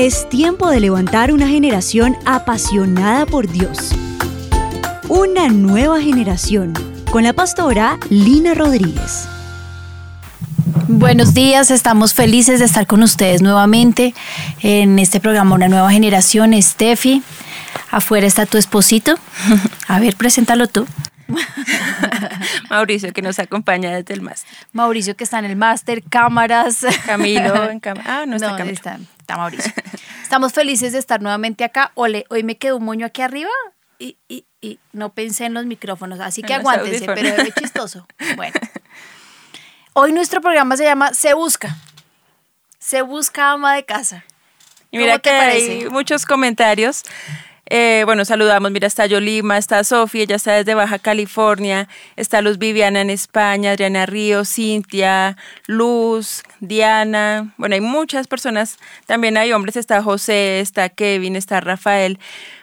Es tiempo de levantar una generación apasionada por Dios. Una nueva generación con la pastora Lina Rodríguez. Buenos días, estamos felices de estar con ustedes nuevamente en este programa Una Nueva Generación. Steffi, afuera está tu esposito. A ver, preséntalo tú. Mauricio, que nos acompaña desde el máster. Mauricio, que está en el máster, cámaras. Camilo, en cámara. Ah, no está Camilo. Está, está, Mauricio. Estamos felices de estar nuevamente acá. Ole, hoy me quedó un moño aquí arriba y, y, y no pensé en los micrófonos, así que aguántense, pero es chistoso. Bueno. Hoy nuestro programa se llama Se Busca. Se Busca Ama de Casa. Y mira que hay muchos comentarios. Eh, bueno, saludamos, mira, está Yolima, está Sofía, ella está desde Baja California, está Luz Viviana en España, Adriana Ríos, Cintia, Luz, Diana, bueno, hay muchas personas, también hay hombres, está José, está Kevin, está Rafael,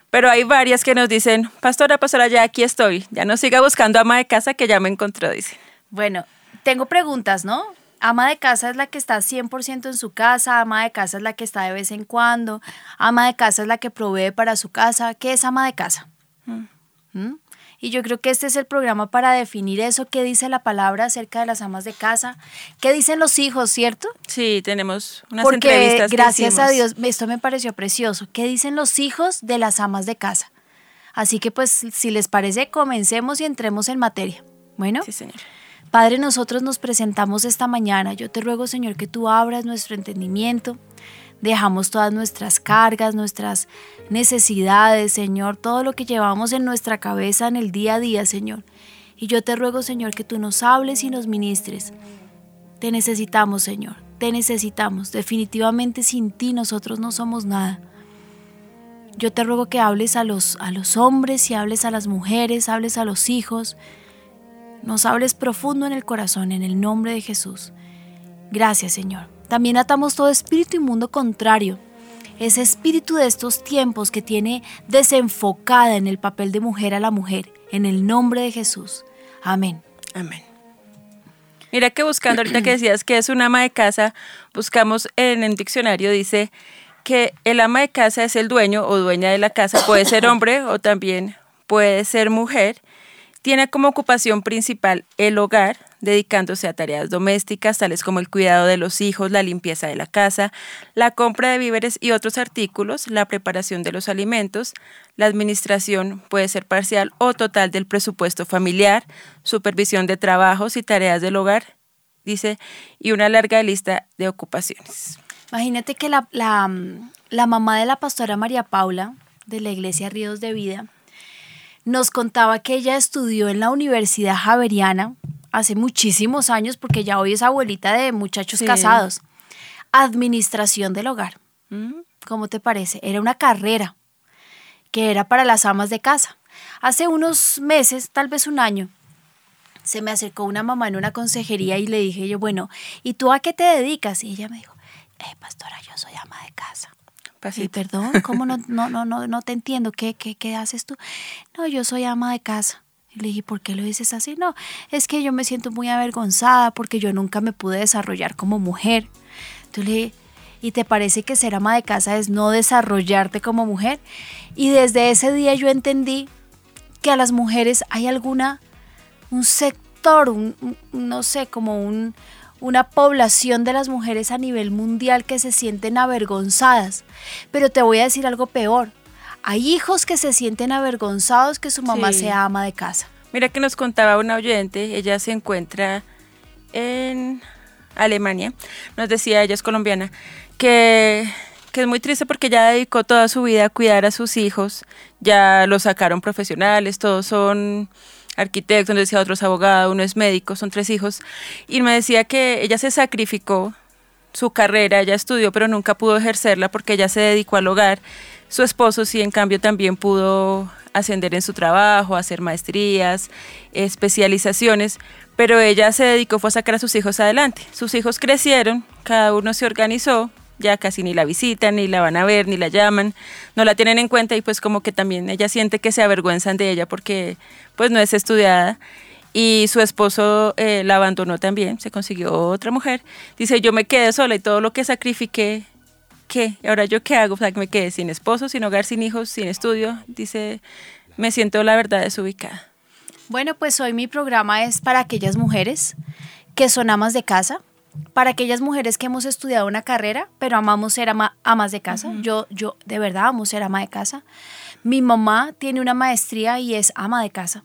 pero hay varias que nos dicen, pastora, pastora, ya aquí estoy, ya no siga buscando ama de casa que ya me encontró, dice. Bueno, tengo preguntas, ¿no? Ama de casa es la que está 100% en su casa, ama de casa es la que está de vez en cuando, ama de casa es la que provee para su casa. ¿Qué es ama de casa? Mm. ¿Mm? Y yo creo que este es el programa para definir eso, qué dice la palabra acerca de las amas de casa, qué dicen los hijos, ¿cierto? Sí, tenemos unas Porque, entrevistas. Gracias a Dios, esto me pareció precioso. ¿Qué dicen los hijos de las amas de casa? Así que pues, si les parece, comencemos y entremos en materia. Bueno. Sí, señor. Padre, nosotros nos presentamos esta mañana. Yo te ruego, Señor, que tú abras nuestro entendimiento. Dejamos todas nuestras cargas, nuestras necesidades, Señor, todo lo que llevamos en nuestra cabeza en el día a día, Señor. Y yo te ruego, Señor, que tú nos hables y nos ministres. Te necesitamos, Señor. Te necesitamos. Definitivamente sin ti nosotros no somos nada. Yo te ruego que hables a los, a los hombres y hables a las mujeres, hables a los hijos nos hables profundo en el corazón en el nombre de Jesús. Gracias Señor. También atamos todo espíritu inmundo contrario, ese espíritu de estos tiempos que tiene desenfocada en el papel de mujer a la mujer, en el nombre de Jesús. Amén. Amén. Mira que buscando ahorita que decías que es un ama de casa, buscamos en el diccionario, dice que el ama de casa es el dueño o dueña de la casa, puede ser hombre o también puede ser mujer, tiene como ocupación principal el hogar, dedicándose a tareas domésticas tales como el cuidado de los hijos, la limpieza de la casa, la compra de víveres y otros artículos, la preparación de los alimentos, la administración puede ser parcial o total del presupuesto familiar, supervisión de trabajos y tareas del hogar, dice, y una larga lista de ocupaciones. Imagínate que la, la, la mamá de la pastora María Paula, de la iglesia Ríos de Vida, nos contaba que ella estudió en la Universidad Javeriana hace muchísimos años, porque ya hoy es abuelita de muchachos casados. Administración del hogar. Mm. ¿Cómo te parece? Era una carrera que era para las amas de casa. Hace unos meses, tal vez un año, se me acercó una mamá en una consejería y le dije yo, bueno, ¿y tú a qué te dedicas? Y ella me dijo, eh, pastora, yo soy ama de casa. Y perdón, ¿cómo no, no, no, no, no te entiendo? ¿Qué, qué, ¿Qué haces tú? No, yo soy ama de casa. Y le dije, ¿por qué lo dices así? No, es que yo me siento muy avergonzada porque yo nunca me pude desarrollar como mujer. Tú le ¿y te parece que ser ama de casa es no desarrollarte como mujer? Y desde ese día yo entendí que a las mujeres hay alguna, un sector, un, no sé, como un, una población de las mujeres a nivel mundial que se sienten avergonzadas. Pero te voy a decir algo peor. Hay hijos que se sienten avergonzados que su mamá sea ama de casa. Mira que nos contaba una oyente, ella se encuentra en Alemania, nos decía, ella es colombiana, que, que es muy triste porque ya dedicó toda su vida a cuidar a sus hijos, ya lo sacaron profesionales, todos son arquitecto, nos decía otros abogados, uno es médico, son tres hijos, y me decía que ella se sacrificó su carrera, ella estudió, pero nunca pudo ejercerla porque ella se dedicó al hogar. Su esposo sí, en cambio, también pudo ascender en su trabajo, hacer maestrías, especializaciones, pero ella se dedicó fue a sacar a sus hijos adelante. Sus hijos crecieron, cada uno se organizó, ya casi ni la visitan, ni la van a ver, ni la llaman, no la tienen en cuenta y pues como que también ella siente que se avergüenzan de ella porque pues no es estudiada y su esposo eh, la abandonó también, se consiguió otra mujer. Dice, yo me quedé sola y todo lo que sacrifiqué ¿qué? ¿Ahora yo qué hago? O sea, que me quedé sin esposo, sin hogar, sin hijos, sin estudio. Dice, me siento la verdad desubicada. Bueno, pues hoy mi programa es para aquellas mujeres que son amas de casa, para aquellas mujeres que hemos estudiado una carrera, pero amamos ser amas de casa. Yo, yo de verdad amo ser ama de casa. Mi mamá tiene una maestría y es ama de casa.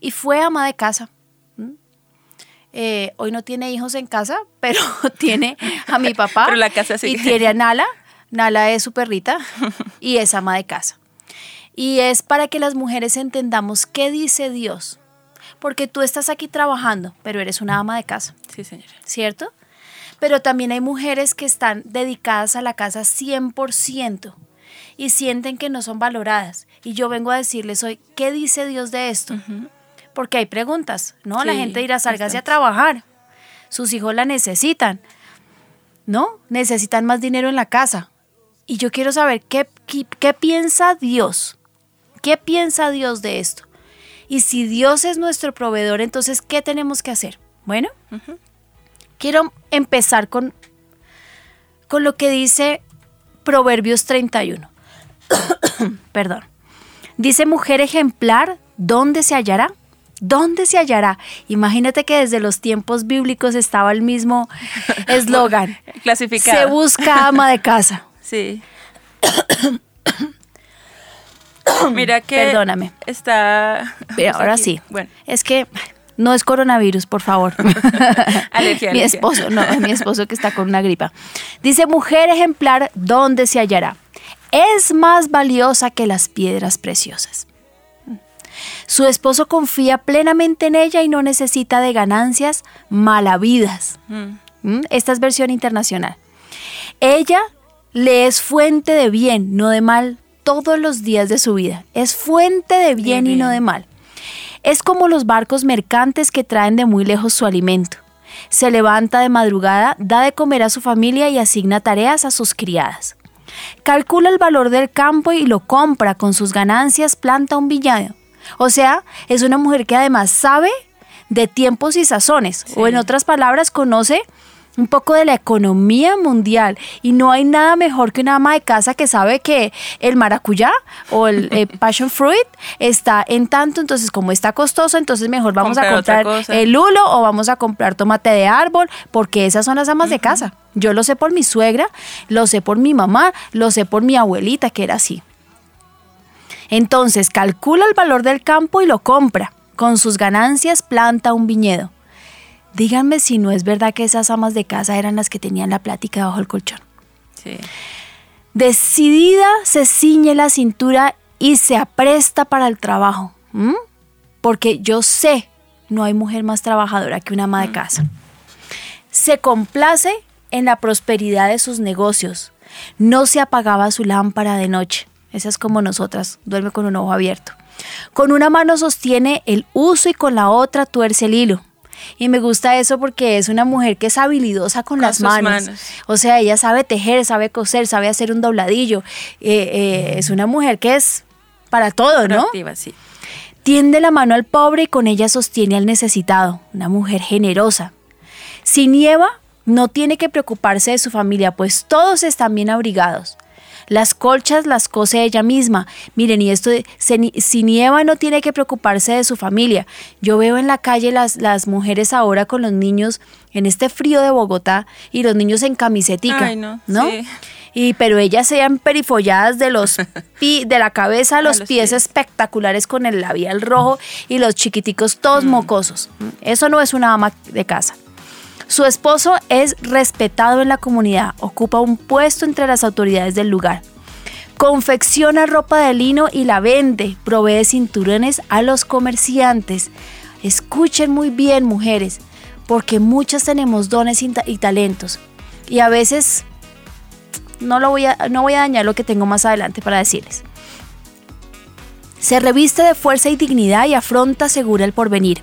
Y fue ama de casa. Eh, hoy no tiene hijos en casa, pero tiene a mi papá. pero la casa sí. Y tiene a Nala. Nala es su perrita y es ama de casa. Y es para que las mujeres entendamos qué dice Dios. Porque tú estás aquí trabajando, pero eres una ama de casa. Sí, señora. ¿Cierto? Pero también hay mujeres que están dedicadas a la casa 100% y sienten que no son valoradas. Y yo vengo a decirles hoy, ¿qué dice Dios de esto? Porque hay preguntas, ¿no? la gente dirá, sálgase a trabajar. Sus hijos la necesitan, ¿no? Necesitan más dinero en la casa. Y yo quiero saber qué, qué piensa Dios ¿Qué piensa Dios de esto? Y si Dios es nuestro proveedor, entonces, ¿qué tenemos que hacer? Bueno, quiero empezar con, con lo que dice Proverbios 31. Perdón. Dice, mujer ejemplar, ¿dónde se hallará? ¿Dónde se hallará? Imagínate que desde los tiempos bíblicos estaba el mismo eslogan. Clasificado. Se busca ama de casa. Sí. Mira que Perdóname. está. Pero ahora sí. Bueno. Es que no es coronavirus, por favor. alergia, mi esposo, no, mi esposo que está con una gripa. Dice, mujer ejemplar, ¿dónde se hallará? Es más valiosa que las piedras preciosas. Su esposo confía plenamente en ella y no necesita de ganancias malavidas. Mm. ¿Mm? Esta es versión internacional. Ella le es fuente de bien, no de mal, todos los días de su vida. Es fuente de bien, y no de mal. Es como los barcos mercantes que traen de muy lejos su alimento. Se levanta de madrugada, da de comer a su familia y asigna tareas a sus criadas. Calcula el valor del campo y lo compra con sus ganancias, planta un viñedo. O sea, es una mujer que además sabe de tiempos y sazones, o en otras palabras, conoce un poco de la economía mundial y no hay nada mejor que una ama de casa que sabe que el maracuyá o el eh, passion fruit está en tanto, entonces como está costoso, entonces mejor vamos a Comprar el lulo o vamos a comprar tomate de árbol, porque esas son las amas de casa. Yo lo sé por mi suegra, lo sé por mi mamá, lo sé por mi abuelita que era así. Entonces calcula el valor del campo y lo compra. Con sus ganancias planta un viñedo. Díganme si no es verdad que esas amas de casa eran las que tenían la plática bajo el colchón. Sí. Decidida se ciñe la cintura y se apresta para el trabajo. Porque yo sé, no hay mujer más trabajadora que una ama de casa. Se complace en la prosperidad de sus negocios. No se apagaba su lámpara de noche. Esa es como nosotras, duerme con un ojo abierto. Con una mano sostiene el uso y con la otra tuerce el hilo. Y me gusta eso porque es una mujer que es habilidosa con, Con las manos. manos. O sea, ella sabe tejer, sabe coser, sabe hacer un dobladillo. Eh, eh, es una mujer que es para todo, ¿no? Sí. Tiende la mano al pobre y con ella sostiene al necesitado. Una mujer generosa. Si nieva, no tiene que preocuparse de su familia, pues todos están bien abrigados. Las colchas las cose ella misma. Miren, y esto se si nieva no tiene que preocuparse de su familia. Yo veo en la calle las, las mujeres ahora con los niños en este frío de Bogotá y los niños en camisetica, Ay, no, ¿no? sí. Y pero ellas sean perifolladas de los pi- de la cabeza a los, los pies, pies. espectaculares con el labial rojo y los chiquiticos todos Mm. mocosos. Eso no es una ama de casa. Su esposo es respetado en la comunidad, ocupa un puesto entre las autoridades del lugar. Confecciona ropa de lino y la vende, provee cinturones a los comerciantes. Escuchen muy bien, mujeres, porque muchas tenemos dones y ta- y talentos. Y a veces no, lo voy a, no voy a dañar lo que tengo más adelante para decirles. Se reviste de fuerza y dignidad y afronta segura el porvenir.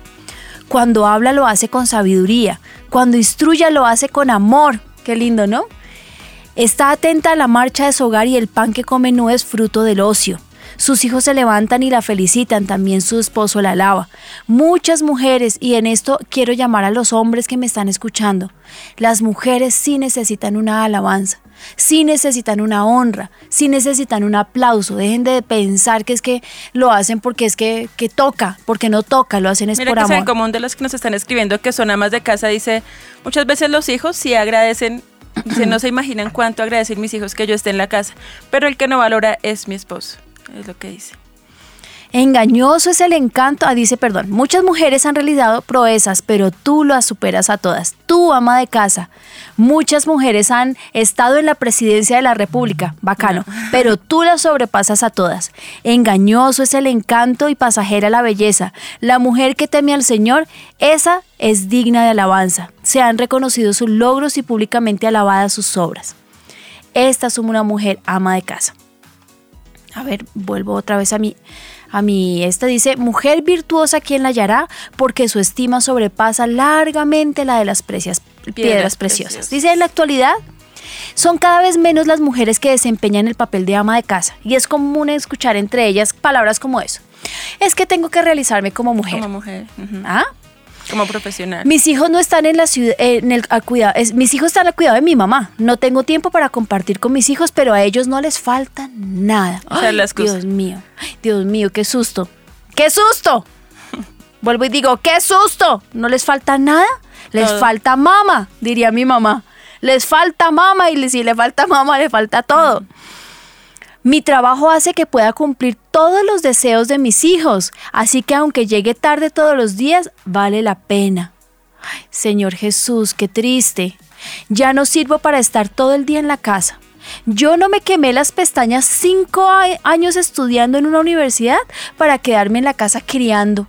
Cuando habla lo hace con sabiduría. Cuando instruye lo hace con amor. Qué lindo, ¿no? Está atenta a la marcha de su hogar y el pan que come no es fruto del ocio. Sus hijos se levantan y la felicitan, también su esposo la alaba. Muchas mujeres, y en esto quiero llamar a los hombres que me están escuchando, las mujeres sí necesitan una alabanza. Sí necesitan una honra, sí necesitan un aplauso. Dejen de pensar que es que lo hacen porque es que, que toca, porque no toca, lo hacen es Mira por que amor. común de los que nos están escribiendo que son amas de casa dice, muchas veces los hijos sí agradecen, dice, no se imaginan cuánto agradecen mis hijos que yo esté en la casa, pero el que no valora es mi esposo, es lo que dice. Engañoso es el encanto, ah, dice, perdón, muchas mujeres han realizado proezas, pero tú las superas a todas. Tú, ama de casa. Muchas mujeres han estado en la presidencia de la República, bacano, pero tú las sobrepasas a todas. Engañoso es el encanto y pasajera la belleza. La mujer que teme al Señor, esa es digna de alabanza. Se han reconocido sus logros y públicamente alabadas sus obras. Esta es una mujer ama de casa. A ver, vuelvo otra vez a mi, a mi, esta dice, mujer virtuosa, ¿quién la hallará? Porque su estima sobrepasa largamente la de las precias, piedras, Piedras preciosas. preciosas. Dice, en la actualidad son cada vez menos las mujeres que desempeñan el papel de ama de casa y es común escuchar entre ellas palabras como eso. Es que tengo que realizarme como mujer. Como mujer, ¿Ah? Como profesional. Mis hijos no están en la ciudad, en el al cuidado, es- mis hijos están al cuidado de mi mamá. No tengo tiempo para compartir con mis hijos, pero a ellos no les falta nada. Dios mío, Dios mío, qué susto. ¡Qué susto! Vuelvo y digo, ¡qué susto! ¿No les falta nada? Les Todo. falta mama, diría mi mamá. Les falta mama y si le falta mama, le falta todo. Mi trabajo hace que pueda cumplir todos los deseos de mis hijos, así que aunque llegue tarde todos los días, vale la pena. Ay, Señor Jesús, qué triste. Ya no sirvo para estar todo el día en la casa. Yo no me quemé las pestañas cinco años estudiando en una universidad para quedarme en la casa criando.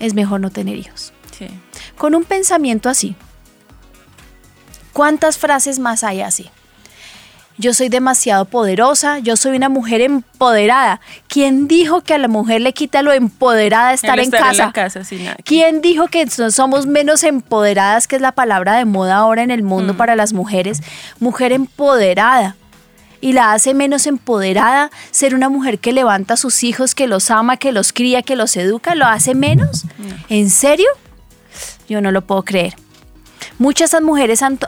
Es mejor no tener hijos. Sí. Con un pensamiento así. ¿Cuántas frases más hay así? Yo soy demasiado poderosa, yo soy una mujer empoderada. ¿Quién dijo que a la mujer le quita lo empoderada estar, en, casa? en casa. ¿Quién dijo que so- somos menos empoderadas, que es la palabra de moda ahora en el mundo para las mujeres? Mujer empoderada. Y la hace menos empoderada ser una mujer que levanta a sus hijos, que los ama, que los cría, que los educa, ¿lo hace menos? ¿En serio? Yo no lo puedo creer. Muchas esas mujeres han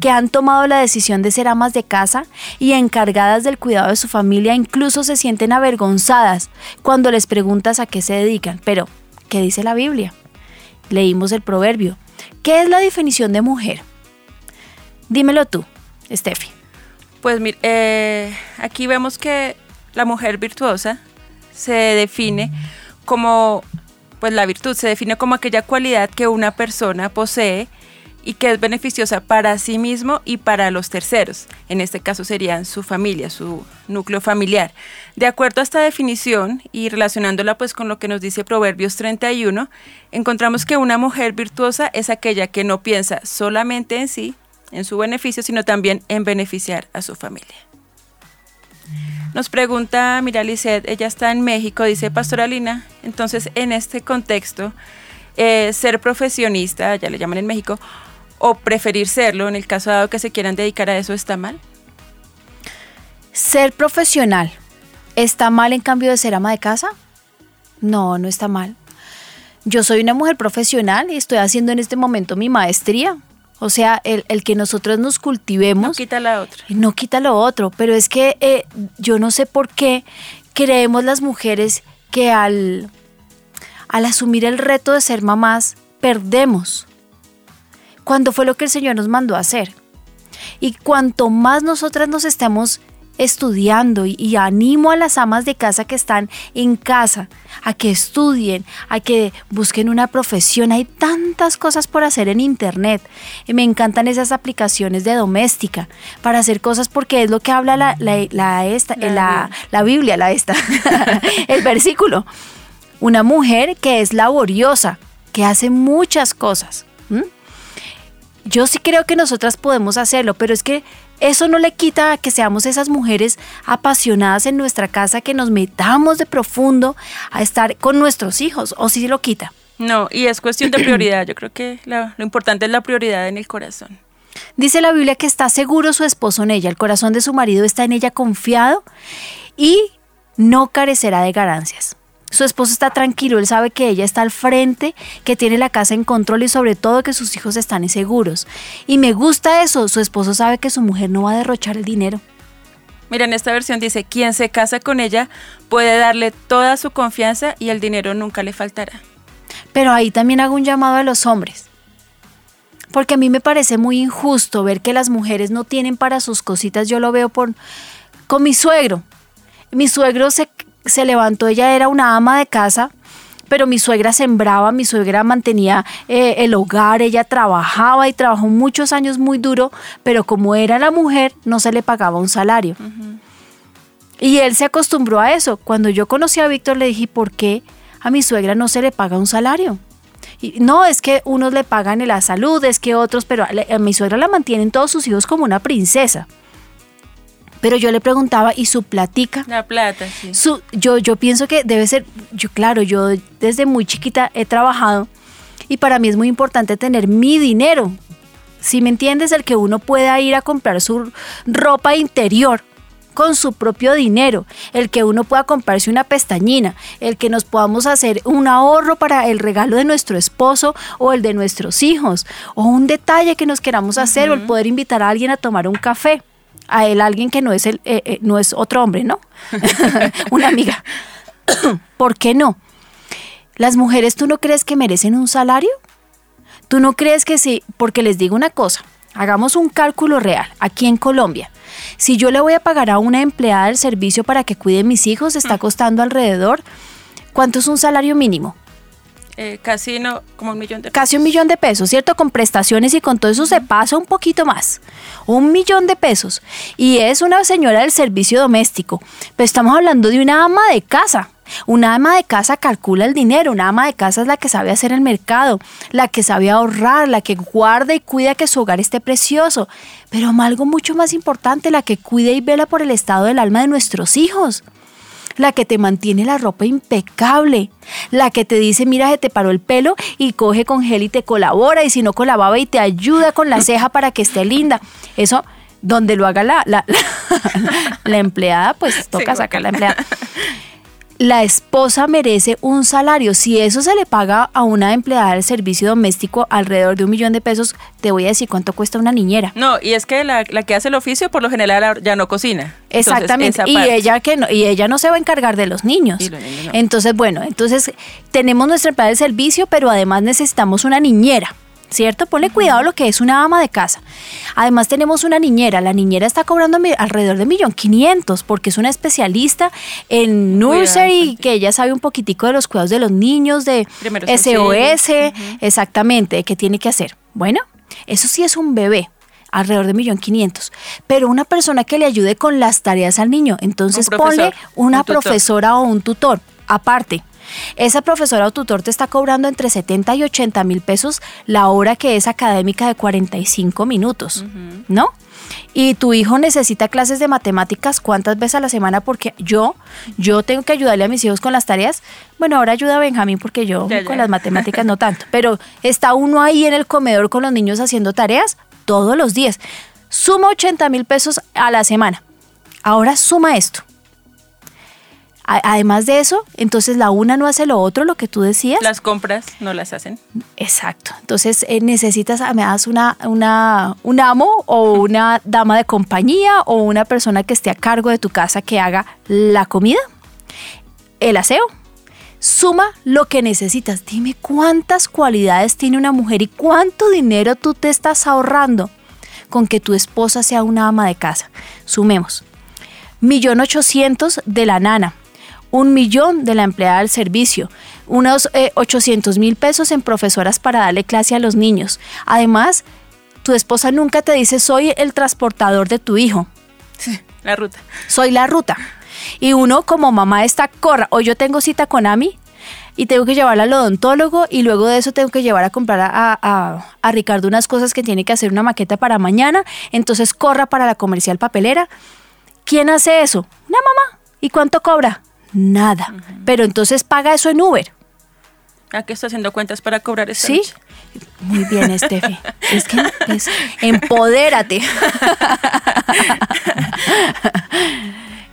que han tomado la decisión de ser amas de casa y encargadas del cuidado de su familia incluso se sienten avergonzadas cuando les preguntas a qué se dedican. Pero, ¿qué dice la Biblia? Leímos el proverbio. ¿Qué es la definición de mujer? Dímelo tú, Steffi. Pues mira, eh, aquí vemos que la mujer virtuosa se define como, pues la virtud se define como aquella cualidad que una persona posee y que es beneficiosa para sí mismo y para los terceros. En este caso serían su familia, su núcleo familiar. De acuerdo a esta definición y relacionándola pues con lo que nos dice Proverbios 31, encontramos que una mujer virtuosa es aquella que no piensa solamente en sí, en su beneficio, sino también en beneficiar a su familia. Nos pregunta Mira ella está en México, dice Pastora Lina, entonces en este contexto, eh, ser profesionista, ya le llaman en México, o preferir serlo, en el caso dado que se quieran dedicar a eso, ¿está mal? Ser profesional, ¿está mal en cambio de ser ama de casa? No, no está mal. Yo soy una mujer profesional y estoy haciendo en este momento mi maestría. O sea, el, el que nosotros nos cultivemos No quita la otra. no quita lo otro, pero es que eh, yo no sé por qué creemos las mujeres que al, al asumir el reto de ser mamás perdemos. Cuando fue lo que el Señor nos mandó a hacer. Y cuanto más nosotras nos estemos estudiando y, y animo a las amas de casa que están en casa a que estudien, a que busquen una profesión. Hay tantas cosas por hacer en internet. Y me encantan esas aplicaciones de doméstica para hacer cosas porque es lo que habla la, la, la esta, La la, la Biblia, la esta, el versículo. Una mujer que es laboriosa, que hace muchas cosas. Yo sí creo que nosotras podemos hacerlo, pero es que eso no le quita a que seamos esas mujeres apasionadas en nuestra casa, que nos metamos de profundo a estar con nuestros hijos, o sí lo quita. No, y es cuestión de prioridad. Yo creo que la- lo importante es la prioridad en el corazón. Dice la Biblia que está seguro su esposo en ella, el corazón de su marido está en ella confiado y no carecerá de ganancias. Su esposo está tranquilo, él sabe que ella está al frente, que tiene la casa en control y sobre todo que sus hijos están seguros. Y me gusta eso, su esposo sabe que su mujer no va a derrochar el dinero. Mira, en esta versión dice, quien se casa con ella puede darle toda su confianza y el dinero nunca le faltará. Pero ahí también hago un llamado a los hombres. Porque a mí me parece muy injusto ver que las mujeres no tienen para sus cositas. Yo lo veo por, con mi suegro. Mi suegro se, se levantó, ella era una ama de casa, pero mi suegra sembraba, mi suegra mantenía eh, el hogar, ella trabajaba y trabajó muchos años muy duro, pero como era la mujer, no se le pagaba un salario. Y él se acostumbró a eso. Cuando yo conocí a Víctor le dije, ¿por qué a mi suegra no se le paga un salario? Y no, es que unos le pagan la salud, es que otros, pero a mi suegra la mantienen todos sus hijos como una princesa. Pero yo le preguntaba, ¿y su platica? La plata, sí. Su, yo, yo pienso que debe ser, yo claro, yo desde muy chiquita he trabajado y para mí es muy importante tener mi dinero. Si me entiendes, el que uno pueda ir a comprar su ropa interior con su propio dinero, el que uno pueda comprarse una pestañina, el que nos podamos hacer un ahorro para el regalo de nuestro esposo o el de nuestros hijos, o un detalle que nos queramos hacer, o el poder invitar a alguien a tomar un café a él alguien que no es, el, eh, eh, no es otro hombre, ¿no? Una amiga. ¿Por qué no? Las mujeres, ¿tú no crees que merecen un salario? ¿Tú no crees que sí? Porque les digo una cosa, hagamos un cálculo real aquí en Colombia. Si yo le voy a pagar a una empleada del servicio para que cuide mis hijos, está mm. costando alrededor, ¿cuánto es un salario mínimo? Eh, casi no, como un millón de pesos. Casi un millón de pesos, ¿cierto? Con prestaciones y con todo eso se pasa un poquito más. Un millón de pesos. Y es una señora del servicio doméstico. Pero estamos hablando de una ama de casa. Una ama de casa calcula el dinero, una ama de casa es la que sabe hacer el mercado, la que sabe ahorrar, la que guarda y cuida que su hogar esté precioso, pero algo mucho más importante, la que cuida y vela por el estado del alma de nuestros hijos la que te mantiene la ropa impecable, la que te dice, mira, se te paró el pelo y coge con gel y te colabora, y si no colababa y te ayuda con la ceja para que esté linda. Eso, donde lo haga la, la, la, empleada, pues toca sacar la empleada la esposa merece un salario. Si eso se le paga a una empleada del servicio doméstico alrededor de un millón de pesos, te voy a decir cuánto cuesta una niñera. No, y es que la, que hace el oficio por lo general ya no cocina. Exactamente. y ella que no, y ella no se va a encargar de los niños. Entonces, bueno, entonces tenemos nuestra empleada del servicio, pero además necesitamos una niñera. ¿Cierto? Ponle cuidado lo que es una ama de casa. Además tenemos una niñera, la niñera está cobrando alrededor de millón quinientos porque es una especialista en nursery, que ella sabe un poquitico de los cuidados de los niños, de SOS, exactamente, qué tiene que hacer. Bueno, eso sí es un bebé alrededor de millón quinientos, pero una persona que le ayude con las tareas al niño, entonces ponle una profesora o un tutor aparte. Esa profesora o tutor te está cobrando entre 70 y 80 mil pesos la hora que es académica de 45 minutos, ¿no? Y tu hijo necesita clases de matemáticas cuántas veces a la semana porque yo yo tengo que ayudarle a mis hijos con las tareas. Bueno, ahora ayuda a Benjamín porque yo con las matemáticas no tanto, pero está uno ahí en el comedor con los niños haciendo tareas todos los días. Suma 80 mil pesos a la semana. Ahora suma esto. Además de eso, entonces la una no hace lo otro, lo que tú decías. Las compras no las hacen. Exacto. Entonces eh, necesitas, ah, me das una, una, un amo o una dama de compañía o una persona que esté a cargo de tu casa que haga la comida, el aseo. Suma lo que necesitas. Dime cuántas cualidades tiene una mujer y cuánto dinero tú te estás ahorrando con que tu esposa sea una ama de casa. Sumemos. Millón ochocientos de la nana un millón de la empleada del servicio, unos 800 eh, mil pesos en profesoras para darle clase a los niños. Además, tu esposa nunca te dice soy el transportador de tu hijo. la ruta. Soy la ruta. Y uno como mamá está, corra, hoy yo tengo cita con Ami y tengo que llevarla al odontólogo y luego de eso tengo que llevar a comprar a, a Ricardo unas cosas que tiene que hacer una maqueta para mañana, entonces corra para la comercial papelera. ¿Quién hace eso? Una mamá. ¿Y cuánto cobra? Nada. Pero entonces paga eso en Uber. ¿A qué está haciendo cuentas para cobrar eso? Sí. Muy bien, Steffi. Es que empodérate.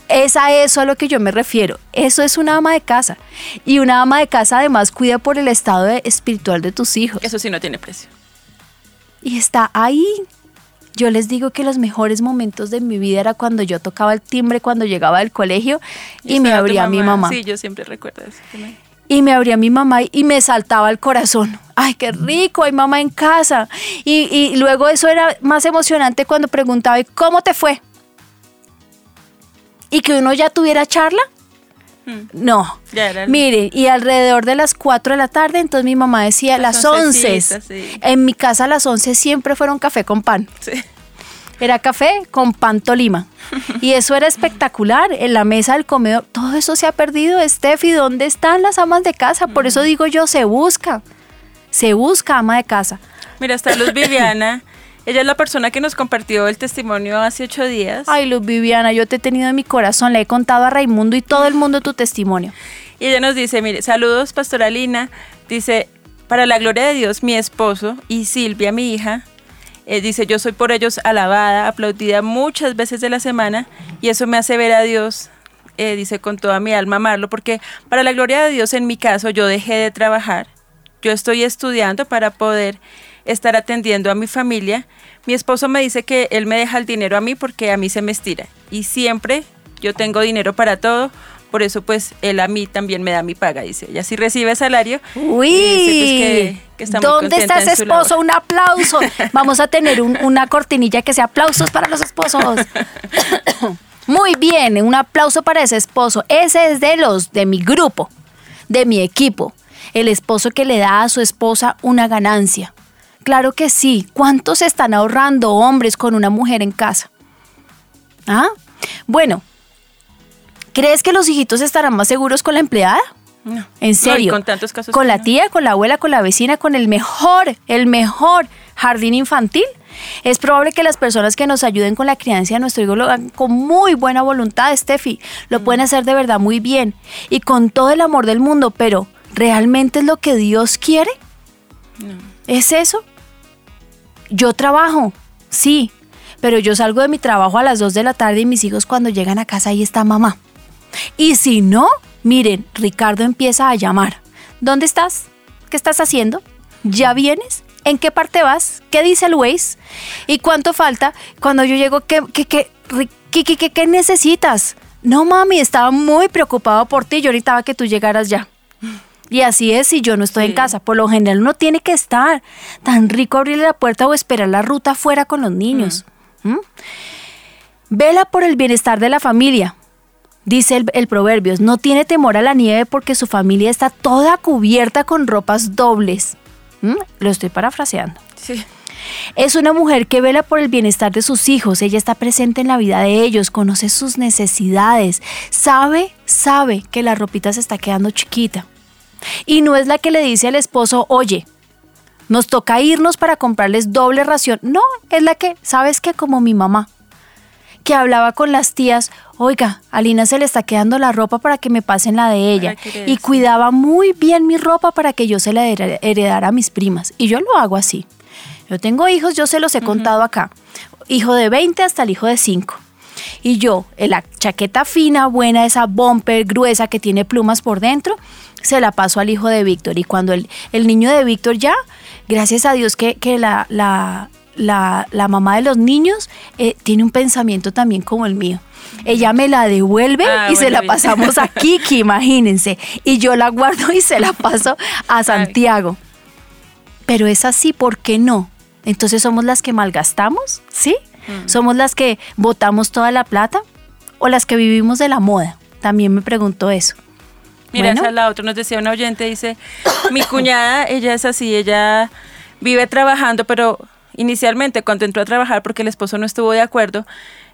Es a eso a lo que yo me refiero. Eso es una ama de casa. Y una ama de casa además cuida por el estado de- espiritual de tus hijos. Eso sí no tiene precio. Y está ahí. Yo les digo que los mejores momentos de mi vida era cuando yo tocaba el timbre cuando llegaba del colegio y, me abría mi mamá. Sí, yo siempre recuerdo eso. también. Y me abría mi mamá y me saltaba el corazón. Ay, qué rico, hay mamá en casa. Y, y luego eso era más emocionante cuando preguntaba, ¿y cómo te fue? Y que uno ya tuviera charla. Mm. No. Ya era el- Miren, y alrededor de las 4 de la tarde, entonces mi mamá decía Las las 11. oncecitas, sí. En mi casa las 11 siempre fueron café con pan. Sí. Era café con pan tolima. Y eso era espectacular. En la mesa del comedor, todo eso se ha perdido. Steffi, ¿dónde están las amas de casa? Por eso digo yo, se busca. Se busca ama de casa. Mira, está Luz Viviana. Ella es la persona que nos compartió el testimonio hace ocho días. Ay, Luz Viviana, yo te he tenido en mi corazón. Le he contado a Raimundo y todo el mundo tu testimonio. Y ella nos dice, mire, saludos, Pastora Lina. Dice, para la gloria de Dios, mi esposo y Silvia, mi hija, eh, dice, yo soy por ellos alabada, aplaudida muchas veces de la semana y eso me hace ver a Dios, eh, dice, con toda mi alma amarlo, porque para la gloria de Dios, en mi caso, yo dejé de trabajar, yo estoy estudiando para poder estar atendiendo a mi familia. Mi esposo me dice que él me deja el dinero a mí porque a mí se me estira y siempre yo tengo dinero para todo. Por eso, pues, él a mí también me da mi paga, dice. Ella sí recibe salario. Uy, dice, pues, que- que está muy ¿dónde está ese esposo? labor. Un aplauso. Vamos a tener un- una cortinilla que sea aplausos para los esposos. Muy bien, un aplauso para ese esposo. Ese es de los de mi grupo, de mi equipo. El esposo que le da a su esposa una ganancia. Claro que sí. ¿Cuántos están ahorrando hombres con una mujer en casa? ¿Ah? Bueno, ¿crees que los hijitos estarán más seguros con la empleada? No. En No, serio. con tantos casos. Con la no. tía, con la abuela, con la vecina, con el mejor, el mejor jardín infantil. Es probable que las personas que nos ayuden con la crianza de nuestro hijo lo hagan con muy buena voluntad, Steffi. Lo pueden hacer de verdad muy bien y con todo el amor del mundo, pero ¿realmente es lo que Dios quiere? ¿Es eso? Yo trabajo, sí, pero yo salgo de mi trabajo a las 2 de la tarde y mis hijos cuando llegan a casa ahí está mamá. Y si no, miren, Ricardo empieza a llamar. ¿Dónde estás? ¿Qué estás haciendo? ¿Ya vienes? ¿En qué parte vas? ¿Qué dice el Waze? ¿Y cuánto falta? Cuando yo llego, ¿qué, qué, qué, qué, qué, necesitas? No, mami, estaba muy preocupado por ti. Yo necesitaba que tú llegaras ya. Y así es si yo no estoy en casa. Por lo general uno tiene que estar. Tan rico abrirle la puerta o esperar la ruta afuera con los niños. ¿Mm? Vela por el bienestar de la familia. Dice el, el Proverbios, no tiene temor a la nieve porque su familia está toda cubierta con ropas dobles. ¿Mm? Lo estoy parafraseando. Sí. Es una mujer que vela por el bienestar de sus hijos, ella está presente en la vida de ellos, conoce sus necesidades, sabe, sabe que la ropita se está quedando chiquita. Y no es la que le dice al esposo, oye, nos toca irnos para comprarles doble ración. No, es la que, ¿sabes qué? Como mi mamá, que hablaba con las tías, oiga, a Lina se le está quedando la ropa para que me pasen la de ella. Y cuidaba muy bien mi ropa para que yo se la hered- heredara a mis primas. Y yo lo hago así. Yo tengo hijos, yo se los he contado acá. Hijo de 20 hasta el hijo de 5. Y yo, en la chaqueta fina, buena, esa bumper gruesa que tiene plumas por dentro, se la paso al hijo de Víctor. Y cuando el, el niño de Víctor ya, gracias a Dios que, que la, la, la, la mamá de los niños eh, tiene un pensamiento también como el mío. Ella me la devuelve Ah, y se la bien. pasamos a Kiki, imagínense. Y yo la guardo y se la paso a Santiago. Pero es así, ¿por qué no? Entonces somos las que malgastamos, ¿sí? ¿Somos las que botamos toda la plata o las que vivimos de la moda? También me pregunto eso. Mira, Bueno. esa es la otra. Nos decía una oyente, dice, mi cuñada, ella es así, ella vive trabajando, pero inicialmente cuando entró a trabajar porque el esposo no estuvo de acuerdo,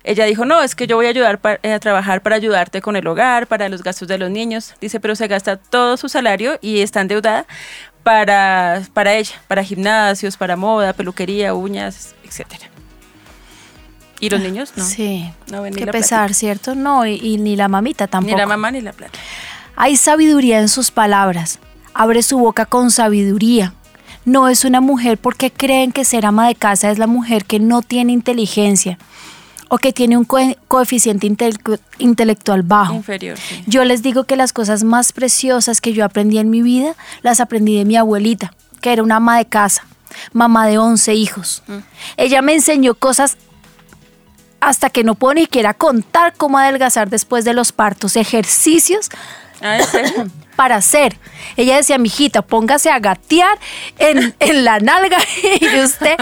ella dijo, no, es que yo voy a ayudar pa- eh, a trabajar para ayudarte con el hogar, para los gastos de los niños. Dice, pero se gasta todo su salario y está endeudada para, para ella, para gimnasios, para moda, peluquería, uñas, etcétera. ¿Y los niños? No. Ah, Sí. No ven ni Qué pesar, ¿cierto? No, y, y ni la mamita tampoco. Ni la mamá ni la plata. Hay sabiduría en sus palabras. Abre su boca con sabiduría. No es una mujer porque creen que ser ama de casa es la mujer que no tiene inteligencia. o que tiene un co- coeficiente intele- intelectual bajo. Inferior, sí. Yo les digo que las cosas más preciosas que yo aprendí en mi vida las aprendí de mi abuelita, que era una ama de casa, mamá de 11 hijos. Ella me enseñó cosas hasta que no puedo ni siquiera contar cómo adelgazar después de los partos, ejercicios Ah, para hacer. Ella decía, mijita, póngase a gatear en, en la nalga y usted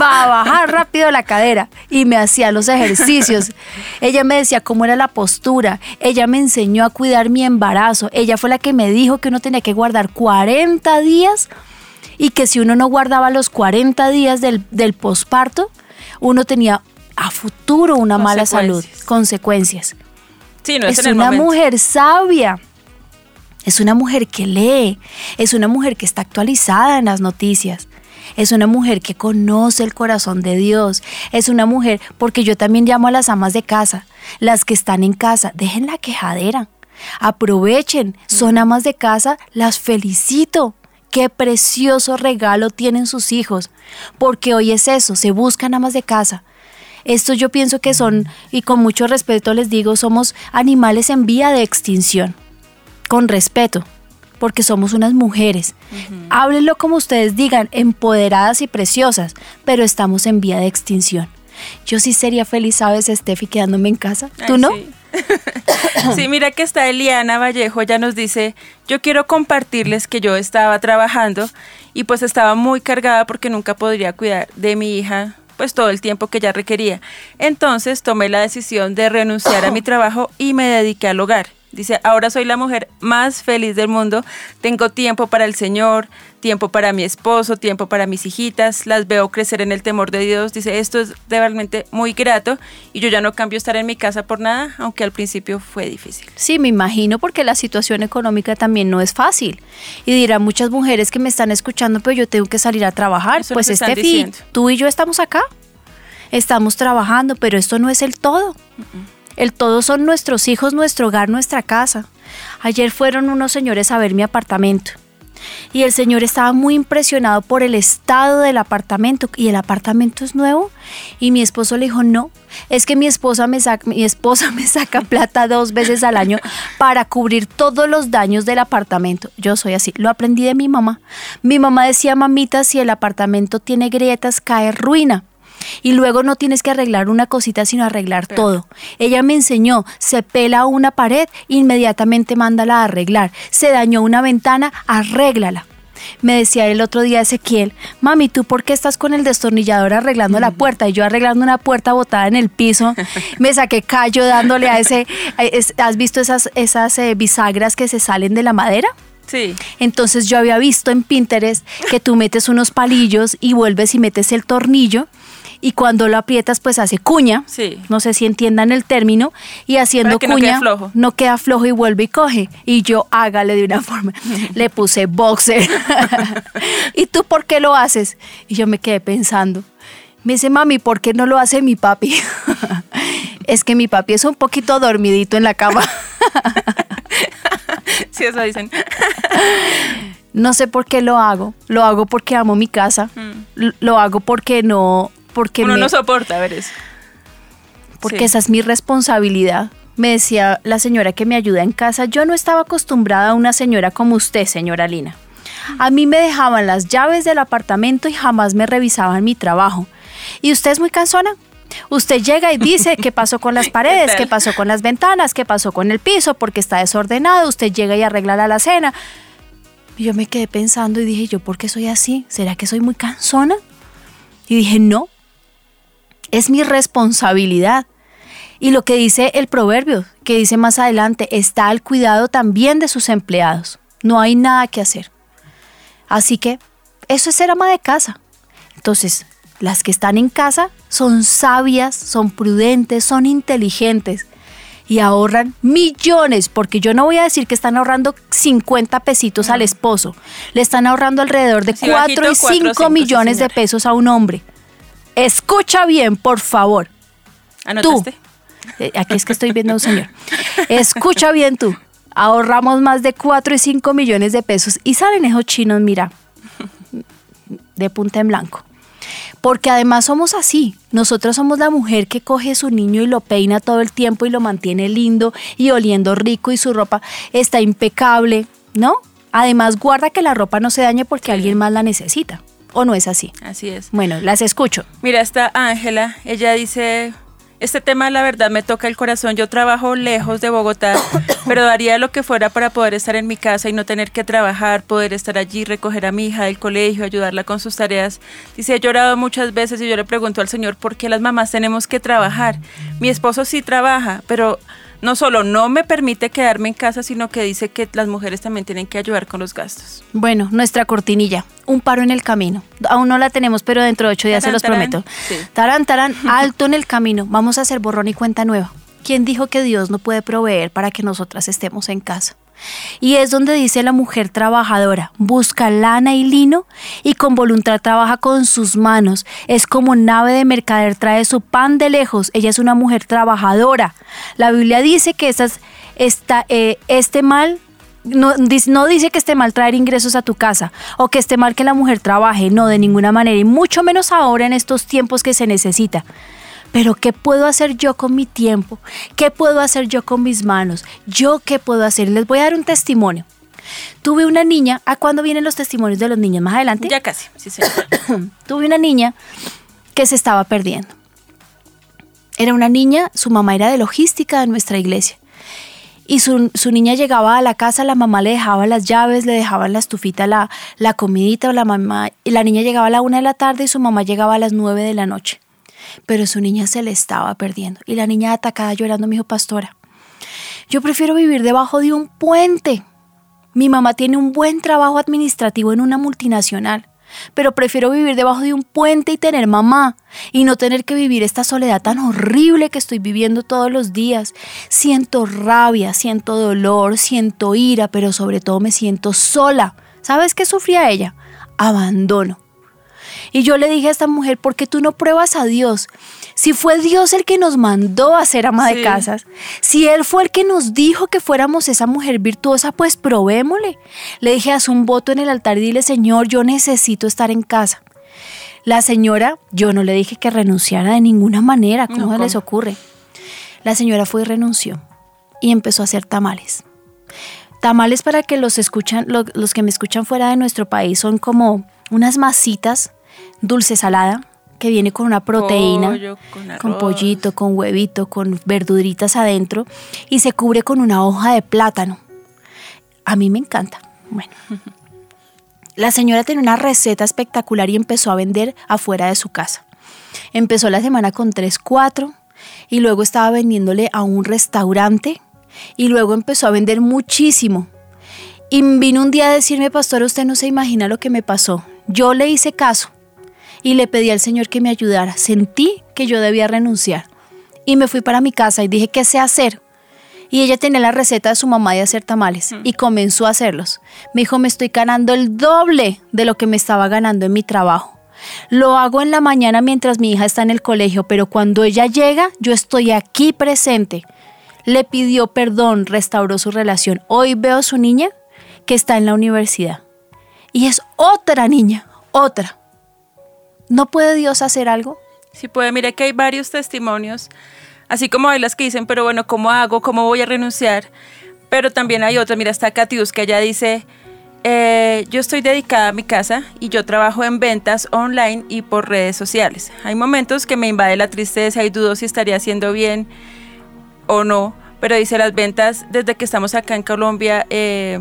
va a bajar rápido la cadera. Y me hacía los ejercicios. Ella me decía cómo era la postura. Ella me enseñó a cuidar mi embarazo. Ella fue la que me dijo que uno tenía que guardar 40 días y que si uno no guardaba los 40 días del, del posparto, uno tenía a futuro una mala salud, Consecuencias. Sí, no es, es una momento. mujer sabia. Es una mujer que lee, es una mujer que está actualizada en las noticias, es una mujer que conoce el corazón de Dios, es una mujer, porque yo también llamo a las amas de casa, las que están en casa, dejen la quejadera, aprovechen, son amas de casa, las felicito. Qué precioso regalo tienen sus hijos, porque hoy es eso, se buscan amas de casa. Esto yo pienso que son, y con mucho respeto les digo, somos animales en vía de extinción. Con respeto, porque somos unas mujeres. Háblenlo como ustedes digan, empoderadas y preciosas, pero estamos en vía de extinción. Yo sí sería feliz, ¿sabes, Steffi, quedándome en casa? ¿Tú Ay, no? Sí. Sí, mira que está Eliana Vallejo, ella nos dice, yo quiero compartirles que yo estaba trabajando y pues estaba muy cargada porque nunca podría cuidar de mi hija pues todo el tiempo que ella requería. Entonces tomé la decisión de renunciar a mi trabajo y me dediqué al hogar. Dice, ahora soy la mujer más feliz del mundo, tengo tiempo para el Señor, tiempo para mi esposo, tiempo para mis hijitas, las veo crecer en el temor de Dios. Dice, esto es realmente muy grato y yo ya no cambio estar en mi casa por nada, aunque al principio fue difícil. Sí, me imagino porque la situación económica también no es fácil. Y dirán muchas mujeres que me están escuchando, pero yo tengo que salir a trabajar. Eso pues Steffi, diciendo. tú y yo estamos acá. Estamos trabajando, pero esto no es el todo. El todo son nuestros hijos, nuestro hogar, nuestra casa. Ayer fueron unos señores a ver mi apartamento. Y el señor estaba muy impresionado por el estado del apartamento. ¿Y el apartamento es nuevo? Y mi esposo le dijo, no, es que mi esposa me saca, mi esposa me saca plata dos veces al año para cubrir todos los daños del apartamento. Yo soy así, lo aprendí de mi mamá. Mi mamá decía, mamita, si el apartamento tiene grietas, cae ruina. Y luego no tienes que arreglar una cosita, sino arreglar todo. Ella me enseñó, se pela una pared, inmediatamente mándala a arreglar. Se dañó una ventana, arréglala. Me decía el otro día Ezequiel, mami, ¿tú por qué estás con el destornillador arreglando la puerta? Y yo arreglando una puerta botada en el piso, me saqué callo dándole a ese... ¿Has visto esas, esas eh, bisagras que se salen de la madera? Sí, Entonces yo había visto en Pinterest que tú metes unos palillos y vuelves y metes el tornillo y cuando lo aprietas pues hace cuña. Sí. No sé si entiendan el término y haciendo que no cuña quede flojo. no queda flojo y vuelve y coge y yo hágale de una forma. Le puse boxer. ¿Y tú por qué lo haces? Y yo me quedé pensando. Me dice, mami, ¿por qué no lo hace mi papi? es que mi papi es un poquito dormidito en la cama. sí, eso dicen. No sé por qué lo hago. Lo hago porque amo mi casa. L- Lo hago porque no. Porque, Uno me- no soporta ver eso. porque Sí. esa es mi responsabilidad. Me decía la señora que me ayuda en casa. Yo no estaba acostumbrada a una señora como usted, señora Lina. A mí me dejaban las llaves del apartamento y jamás me revisaban mi trabajo. ¿Y usted es muy cansona? Usted llega y dice qué pasó con las paredes, qué pasó con las ventanas, qué pasó con el piso, porque está desordenado. Usted llega y arregla la alacena. Y yo me quedé pensando y dije, ¿yo por qué soy así? ¿Será que soy muy cansona? Y dije, no, es mi responsabilidad. Y lo que dice el proverbio, que dice más adelante, está al cuidado también de sus empleados. No hay nada que hacer. Así que eso es ser ama de casa. Entonces, las que están en casa son sabias, son prudentes, son inteligentes y ahorran millones, porque yo no voy a decir que están ahorrando 50 pesitos al esposo, le están ahorrando alrededor de Así 4 bajito, y cuatro o 5 cinco, sí, millones de pesos a un hombre. Escucha bien, por favor. ¿Anotaste? Eh, Aquí es que estoy viendo a un señor. Escucha bien tú. Ahorramos más de 4 y 5 millones de pesos y salen esos chinos, mira, de punta en blanco. Porque además somos así. Nosotros somos la mujer que coge su niño y lo peina todo el tiempo y lo mantiene lindo y oliendo rico y su ropa está impecable, ¿no? Además guarda que la ropa no se dañe porque alguien más la necesita. ¿O no es así? Así es. Bueno, las escucho. Mira, está Ángela, ella dice, este tema la verdad me toca el corazón, yo trabajo lejos de Bogotá, pero daría lo que fuera para poder estar en mi casa y no tener que trabajar, poder estar allí, recoger a mi hija del colegio, ayudarla con sus tareas. Dice, he llorado muchas veces y yo le pregunto al Señor, ¿por qué las mamás tenemos que trabajar? Mi esposo sí trabaja, pero no solo no me permite quedarme en casa, sino que dice que las mujeres también tienen que ayudar con los gastos. Bueno, nuestra cortinilla, un paro en el camino. Aún no la tenemos, pero dentro de ocho días se los Tarán, prometo. sí. Tarán, tarán, alto en el camino. Vamos a hacer borrón y cuenta nueva. ¿Quién dijo que Dios no puede proveer para que nosotras estemos en casa? Y es donde dice la mujer trabajadora, busca lana y lino y con voluntad trabaja con sus manos. Es como nave de mercader, trae su pan de lejos. Ella es una mujer trabajadora. La Biblia dice que esta, eh, este mal no, no dice que esté mal traer ingresos a tu casa o que esté mal que la mujer trabaje, no, de ninguna manera, y mucho menos ahora en estos tiempos que se necesita. Pero ¿qué puedo hacer yo con mi tiempo? ¿Qué puedo hacer yo con mis manos? ¿Yo qué puedo hacer? Les voy a dar un testimonio. Tuve una niña, ¿a cuándo vienen los testimonios de los niños? Más adelante. Ya casi, sí, señor. Tuve una niña que se estaba perdiendo. Era una niña, su mamá era de logística de nuestra iglesia. Y su, su niña llegaba a la casa, la mamá le dejaba las llaves, le dejaba la estufita, la, la comidita, la mamá, y la niña llegaba a la una de la tarde y su mamá llegaba a las nueve de la noche. Pero su niña se le estaba perdiendo. Y la niña atacada llorando me dijo, pastora, yo prefiero vivir debajo de un puente. Mi mamá tiene un buen trabajo administrativo en una multinacional, pero prefiero vivir debajo de un puente y tener mamá y no tener que vivir esta soledad tan horrible que estoy viviendo todos los días. Siento rabia, siento dolor, siento ira, pero sobre todo me siento sola. ¿Sabes qué sufría ella? Abandono. Y yo le dije a esta mujer, ¿por qué tú no pruebas a Dios? Si fue Dios el que nos mandó a ser ama de casas, si Él fue el que nos dijo que fuéramos esa mujer virtuosa, pues probémosle. Le dije, haz un voto en el altar y dile, Señor, yo necesito estar en casa. La señora, yo no le dije que renunciara de ninguna manera, ¿cómo No, se les ocurre? La señora fue y renunció y empezó a hacer tamales. Tamales para que los escuchan, lo- los que me escuchan fuera de nuestro país son como unas masitas dulce salada que viene con una proteína, Pollo, con con pollito, con huevito, con verduritas adentro y se cubre con una hoja de plátano. A mí me encanta. Bueno. La señora tenía una receta espectacular y empezó a vender afuera de su casa. Empezó la semana con 3, 4 y luego estaba vendiéndole a un restaurante y luego empezó a vender muchísimo. Y vino un día a decirme, pastor, usted no se imagina lo que me pasó. Yo le hice caso y le pedí al Señor que me ayudara. Sentí que yo debía renunciar. Y me fui para mi casa y dije, ¿qué sé hacer? Y ella tenía la receta de su mamá de hacer tamales y comenzó a hacerlos. Me dijo, me estoy ganando el doble de lo que me estaba ganando en mi trabajo. Lo hago en la mañana mientras mi hija está en el colegio, pero cuando ella llega, yo estoy aquí presente. Le pidió perdón, restauró su relación. Hoy veo a su niña que está en la universidad. Y es otra niña, otra. ¿No puede Dios hacer algo? Sí puede, mira que hay varios testimonios, así como hay las que dicen, pero bueno, ¿cómo hago? ¿Cómo voy a renunciar? Pero también hay otras, mira, está Katius que ella dice, eh, yo estoy dedicada a mi casa y yo trabajo en ventas online y por redes sociales. Hay momentos que me invade la tristeza y dudo si estaría haciendo bien o no, pero dice las ventas desde que estamos acá en Colombia, eh,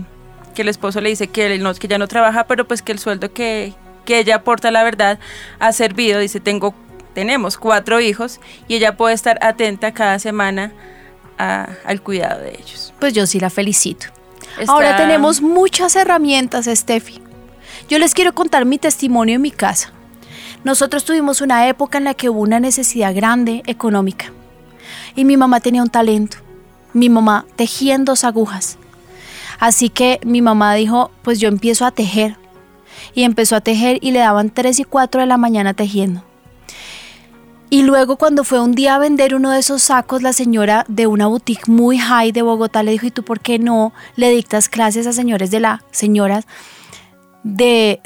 que el esposo le dice que, él no, que ya no trabaja, pero pues que el sueldo que, que ella aporta, la verdad, ha servido. Dice, tengo, tenemos cuatro hijos y ella puede estar atenta cada semana a- al cuidado de ellos. Pues yo sí la felicito. Está- Ahora tenemos muchas herramientas, Steffi. Yo les quiero contar mi testimonio en mi casa. Nosotros tuvimos una época en la que hubo una necesidad grande económica. Y mi mamá tenía un talento. Mi mamá tejía en dos agujas. Así que mi mamá dijo, pues yo empiezo a tejer. Y empezó a tejer y le daban 3 y 4 de la mañana tejiendo. Y luego cuando fue un día a vender uno de esos sacos, la señora de una boutique muy high de Bogotá le dijo, ¿y tú por qué no le dictas clases a señores de la, señoras de,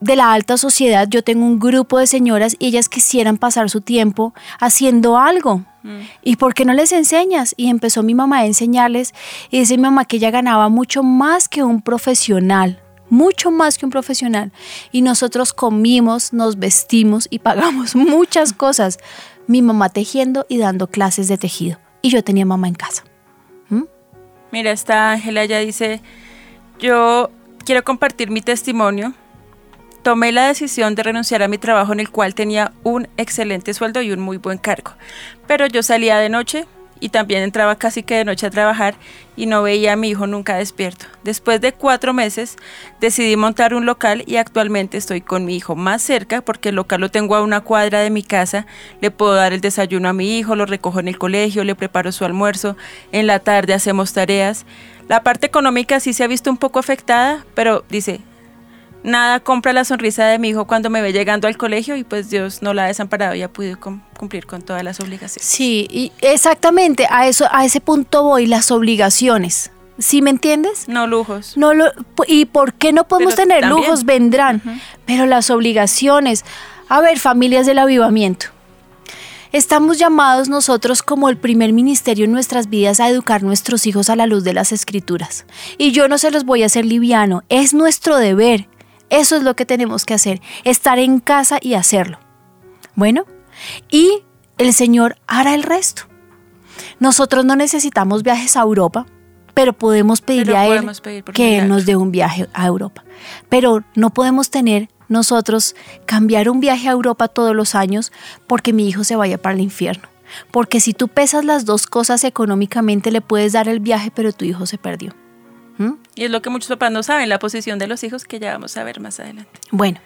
de la alta sociedad, yo tengo un grupo de señoras y ellas quisieran pasar su tiempo haciendo algo. Mm. ¿Y por qué no les enseñas? Y empezó mi mamá a enseñarles y dice mi mamá que ella ganaba mucho más que un profesional, mucho más que un profesional. Y nosotros comimos, nos vestimos y pagamos muchas cosas. Mi mamá tejiendo y dando clases de tejido. Y yo tenía mamá en casa. ¿Mm? Mira, esta Ángela ya dice, yo quiero compartir mi testimonio. Tomé la decisión de renunciar a mi trabajo en el cual tenía un excelente sueldo y un muy buen cargo. Pero yo salía de noche, y también entraba casi que de noche a trabajar y no veía a mi hijo nunca despierto. Después de cuatro meses decidí montar un local y actualmente estoy con mi hijo más cerca porque el local lo tengo a una cuadra de mi casa, le puedo dar el desayuno a mi hijo, lo recojo en el colegio, le preparo su almuerzo, en la tarde hacemos tareas. La parte económica sí se ha visto un poco afectada, pero dice, nada compra la sonrisa de mi hijo cuando me ve llegando al colegio y pues Dios no la ha desamparado y ha podido cumplir con todas las obligaciones. Sí, y exactamente a eso a ese punto voy las obligaciones. ¿Sí me entiendes? No lujos. No lo, y por qué no podemos tener lujos vendrán, pero las obligaciones. A ver, familias del avivamiento. Estamos llamados nosotros como el primer ministerio en nuestras vidas a educar nuestros hijos a la luz de las escrituras. Y yo no se los voy a hacer liviano, es nuestro deber. Eso es lo que tenemos que hacer, estar en casa y hacerlo. Bueno, y el Señor hará el resto. Nosotros no necesitamos viajes a Europa, pero podemos pedirle a Él que Él nos dé un viaje a Europa. Pero no podemos tener nosotros cambiar un viaje a Europa todos los años porque mi hijo se vaya para el infierno. Porque si tú pesas las dos cosas económicamente, le puedes dar el viaje, pero tu hijo se perdió. ¿Mm? Y es lo que muchos papás no saben, la posición de los hijos que ya vamos a ver más adelante. Bueno,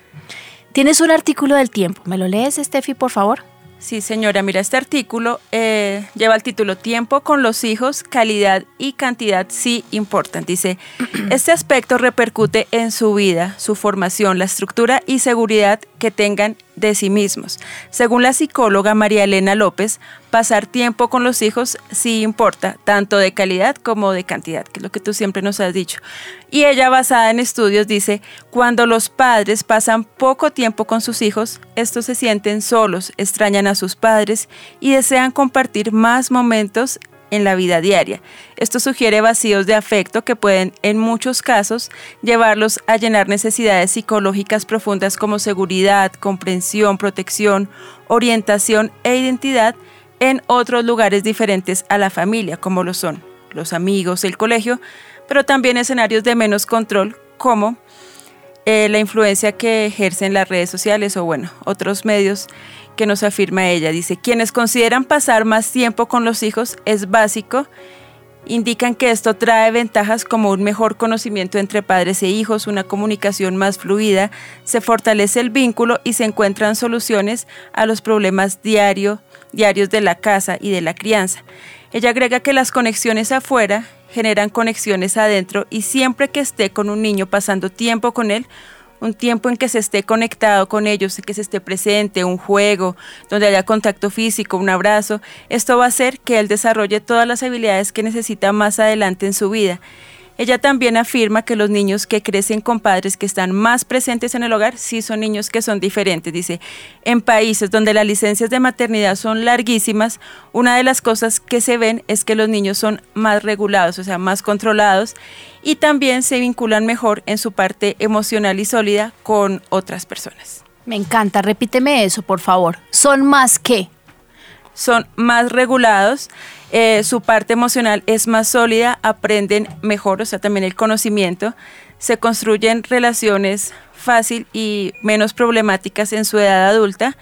tienes un artículo del tiempo. ¿Me lo lees, Steffi, por favor? Sí, señora, mira, este artículo eh, lleva el título Tiempo con los hijos, calidad y cantidad sí importan. Dice, este aspecto repercute en su vida, su formación, la estructura y seguridad que tengan de sí mismos. Según la psicóloga María Elena López, pasar tiempo con los hijos sí importa, tanto de calidad como de cantidad, que es lo que tú siempre nos has dicho. Y ella, basada en estudios, dice, cuando los padres pasan poco tiempo con sus hijos, estos se sienten solos, extrañan a sus padres y desean compartir más momentos en la vida diaria. Esto sugiere vacíos de afecto que pueden, en muchos casos, llevarlos a llenar necesidades psicológicas profundas como seguridad, comprensión, protección, orientación e identidad en otros lugares diferentes a la familia, como lo son los amigos, el colegio, pero también escenarios de menos control, como eh, la influencia que ejercen las redes sociales o, bueno, otros medios que nos afirma ella. Dice, quienes consideran pasar más tiempo con los hijos es básico, indican que esto trae ventajas como un mejor conocimiento entre padres e hijos, una comunicación más fluida, se fortalece el vínculo y se encuentran soluciones a los problemas diario, diarios de la casa y de la crianza. Ella agrega que las conexiones afuera generan conexiones adentro y siempre que esté con un niño pasando tiempo con él, un tiempo en que se esté conectado con ellos, que se esté presente, un juego, donde haya contacto físico, un abrazo, esto va a hacer que él desarrolle todas las habilidades que necesita más adelante en su vida. Ella también afirma que los niños que crecen con padres que están más presentes en el hogar sí son niños que son diferentes. Dice, en países donde las licencias de maternidad son larguísimas, una de las cosas que se ven es que los niños son más regulados, o sea, más controlados y también se vinculan mejor en su parte emocional y sólida con otras personas. Me encanta, repíteme eso, por favor. ¿Son más qué? Son más regulados eh, su parte emocional es más sólida, aprenden mejor, o sea, también el conocimiento, se construyen relaciones fácil y menos problemáticas en su edad adulta.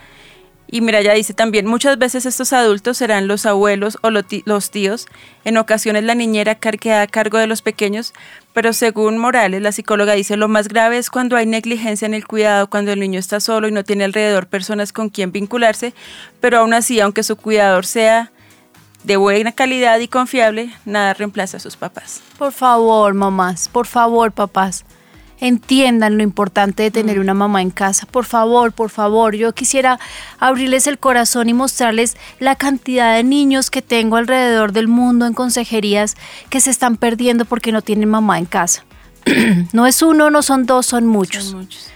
Y mira, ya dice también, muchas veces estos adultos serán los abuelos o los tíos, en ocasiones la niñera queda a cargo de los pequeños, pero según Morales, la psicóloga dice, lo más grave es cuando hay negligencia en el cuidado, cuando el niño está solo y no tiene alrededor personas con quien vincularse, pero aún así, aunque su cuidador sea de buena calidad y confiable, nada reemplaza a sus papás. Por favor, mamás, por favor, papás, entiendan lo importante de tener mm. una mamá en casa. Por favor, por favor, yo quisiera abrirles el corazón y mostrarles la cantidad de niños que tengo alrededor del mundo en consejerías que se están perdiendo porque no tienen mamá en casa. no es uno, no son dos, son muchos. Son muchos.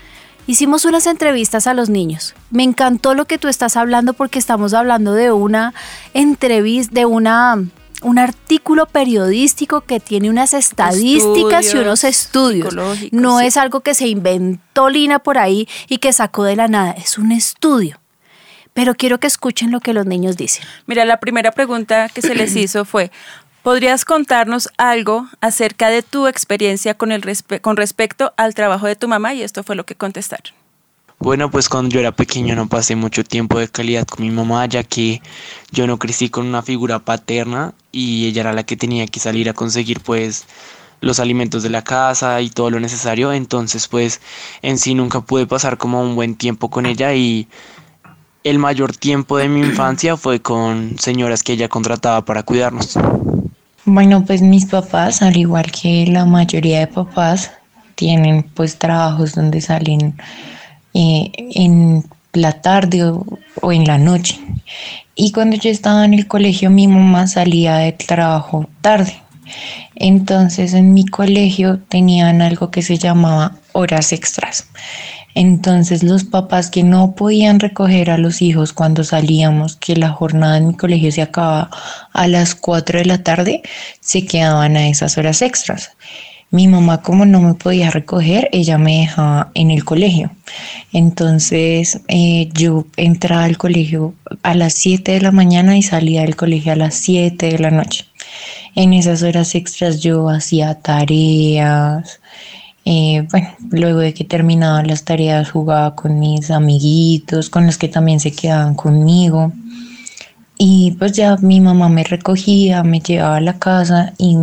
Hicimos unas entrevistas a los niños. Me encantó lo que tú estás hablando porque estamos hablando de una entrevista, de una un artículo periodístico que tiene unas estadísticas y unos estudios. No es algo que se inventó Lina por ahí y que sacó de la nada, es un estudio. Pero quiero que escuchen lo que los niños dicen. Mira, la primera pregunta que se les hizo fue, ¿podrías contarnos algo acerca de tu experiencia con, el con respecto al trabajo de tu mamá? Y esto fue lo que contestaron. Bueno, pues cuando yo era pequeño no pasé mucho tiempo de calidad con mi mamá, ya que yo no crecí con una figura paterna y ella era la que tenía que salir a conseguir pues los alimentos de la casa y todo lo necesario, entonces pues en sí nunca pude pasar como un buen tiempo con ella y el mayor tiempo de mi infancia fue con señoras que ella contrataba para cuidarnos. Bueno, pues mis papás, al igual que la mayoría de papás, tienen pues trabajos donde salen eh, en la tarde o, en la noche. Y cuando yo estaba en el colegio, mi mamá salía de trabajo tarde. Entonces en mi colegio tenían algo que se llamaba horas extras. Entonces los papás que no podían recoger a los hijos cuando salíamos, que la jornada en mi colegio se acababa a las 4 de la tarde, se quedaban a esas horas extras. Mi mamá como no me podía recoger, ella me dejaba en el colegio. Entonces eh, yo entraba al colegio a las 7 de la mañana y salía del colegio a las 7 de la noche. En esas horas extras yo hacía tareas. Eh, bueno, luego de que terminaba las tareas jugaba con mis amiguitos, con los que también se quedaban conmigo. Y pues ya mi mamá me recogía, me llevaba a la casa y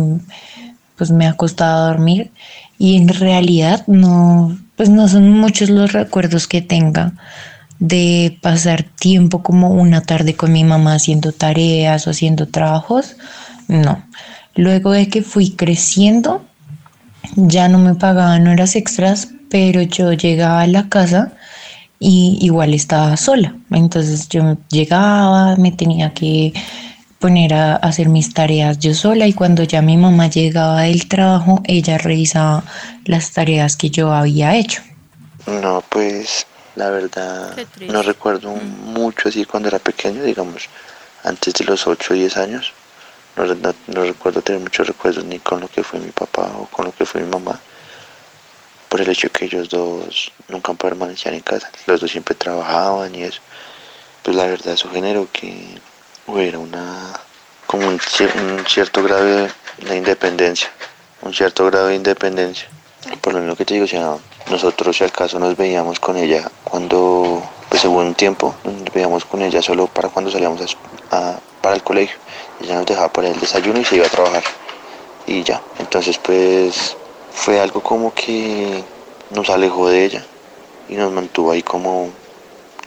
pues me acostaba a dormir y en realidad no, pues no son muchos los recuerdos que tenga de pasar tiempo como una tarde con mi mamá haciendo tareas o haciendo trabajos, no. Luego de que fui creciendo, ya no me pagaban horas extras, pero yo llegaba a la casa y igual estaba sola. Entonces yo llegaba, me tenía que poner a hacer mis tareas yo sola y cuando ya mi mamá llegaba del trabajo, ella revisaba las tareas que yo había hecho. No, pues la verdad no recuerdo mm. mucho así cuando era pequeño, digamos, antes de los 8 o 10 años. No, no, recuerdo tener muchos recuerdos ni con lo que fue mi papá o con lo que fue mi mamá. Por el hecho que ellos dos nunca permanecían en casa. Los dos siempre trabajaban y eso. Pues la verdad eso generó que hubiera una como un, cierto grado de independencia, un cierto grado de independencia. Por lo menos que te digo, o sea, nosotros si al caso nos veíamos con ella cuando, pues hubo un tiempo, nos veíamos con ella solo para cuando salíamos a, para el colegio. Ella nos dejaba para el desayuno y se iba a trabajar. Y ya, entonces pues fue algo como que nos alejó de ella y nos mantuvo ahí como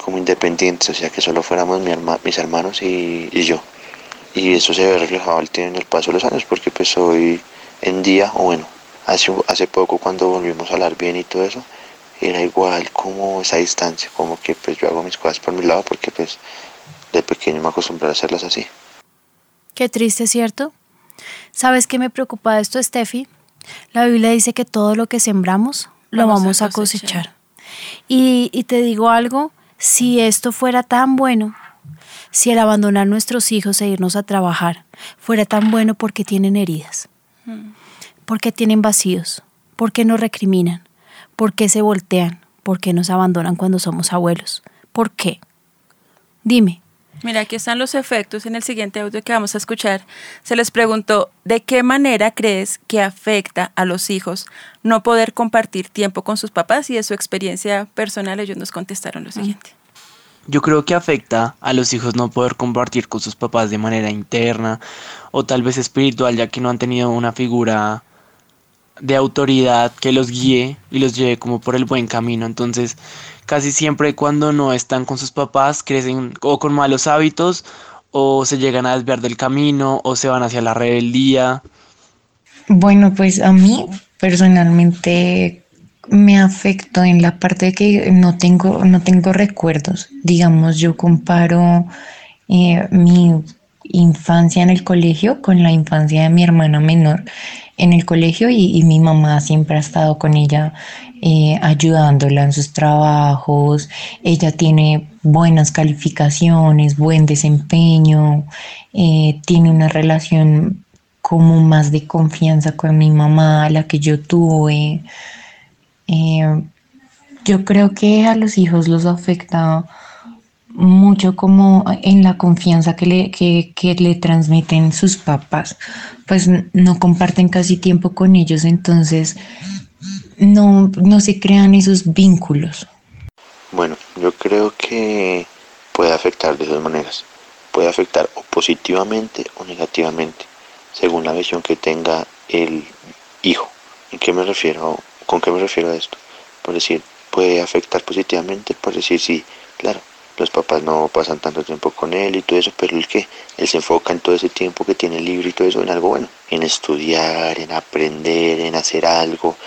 como independientes, o sea, que solo fuéramos mi mis hermanos y, yo. Y eso se ve reflejado en el paso de los años, porque pues hoy en día, o bueno, hace, hace poco cuando volvimos a hablar bien y todo eso, era igual como esa distancia, como que pues yo hago mis cosas por mi lado, porque pues de pequeño me acostumbré a hacerlas así. Qué triste, ¿cierto? ¿Sabes qué me preocupa de esto, Steffi? La Biblia dice que todo lo que sembramos lo vamos, a cosechar. Y, y te digo algo, si esto fuera tan bueno, si el abandonar nuestros hijos e irnos a trabajar fuera tan bueno porque tienen heridas, mm. porque tienen vacíos, porque nos recriminan, porque se voltean, porque nos abandonan cuando somos abuelos. ¿Por qué? Dime. Mira, aquí están los efectos en el siguiente audio que vamos a escuchar. Se les preguntó, ¿de qué manera crees que afecta a los hijos no poder compartir tiempo con sus papás? Y de su experiencia personal ellos nos contestaron lo siguiente. Yo creo que afecta a los hijos no poder compartir con sus papás de manera interna o tal vez espiritual, ya que no han tenido una figura de autoridad que los guíe y los lleve como por el buen camino. Entonces, casi siempre cuando no están con sus papás, crecen o con malos hábitos o se llegan a desviar del camino o se van hacia la rebeldía. Bueno, pues a mí personalmente me afectó en la parte de que no tengo, no tengo recuerdos. Digamos, yo comparo eh, mi infancia en el colegio con la infancia de mi hermana menor en el colegio y, mi mamá siempre ha estado con ella eh, ayudándola en sus trabajos, ella tiene buenas calificaciones, buen desempeño, eh, tiene una relación como más de confianza con mi mamá, la que yo tuve. Eh, yo creo que a los hijos los afecta mucho como en la confianza que le, que, que le transmiten sus papás, pues no comparten casi tiempo con ellos, entonces no, no se crean esos vínculos. Bueno, yo creo que puede afectar de dos maneras. Puede afectar o positivamente o negativamente, según la visión que tenga el hijo. ¿En qué me refiero? ¿Con qué me refiero a esto? Por decir, puede afectar positivamente, por decir, sí, claro, los papás no pasan tanto tiempo con él y todo eso, pero el que él se enfoca en todo ese tiempo que tiene libre y todo eso en algo bueno, en estudiar, en aprender, en hacer algo,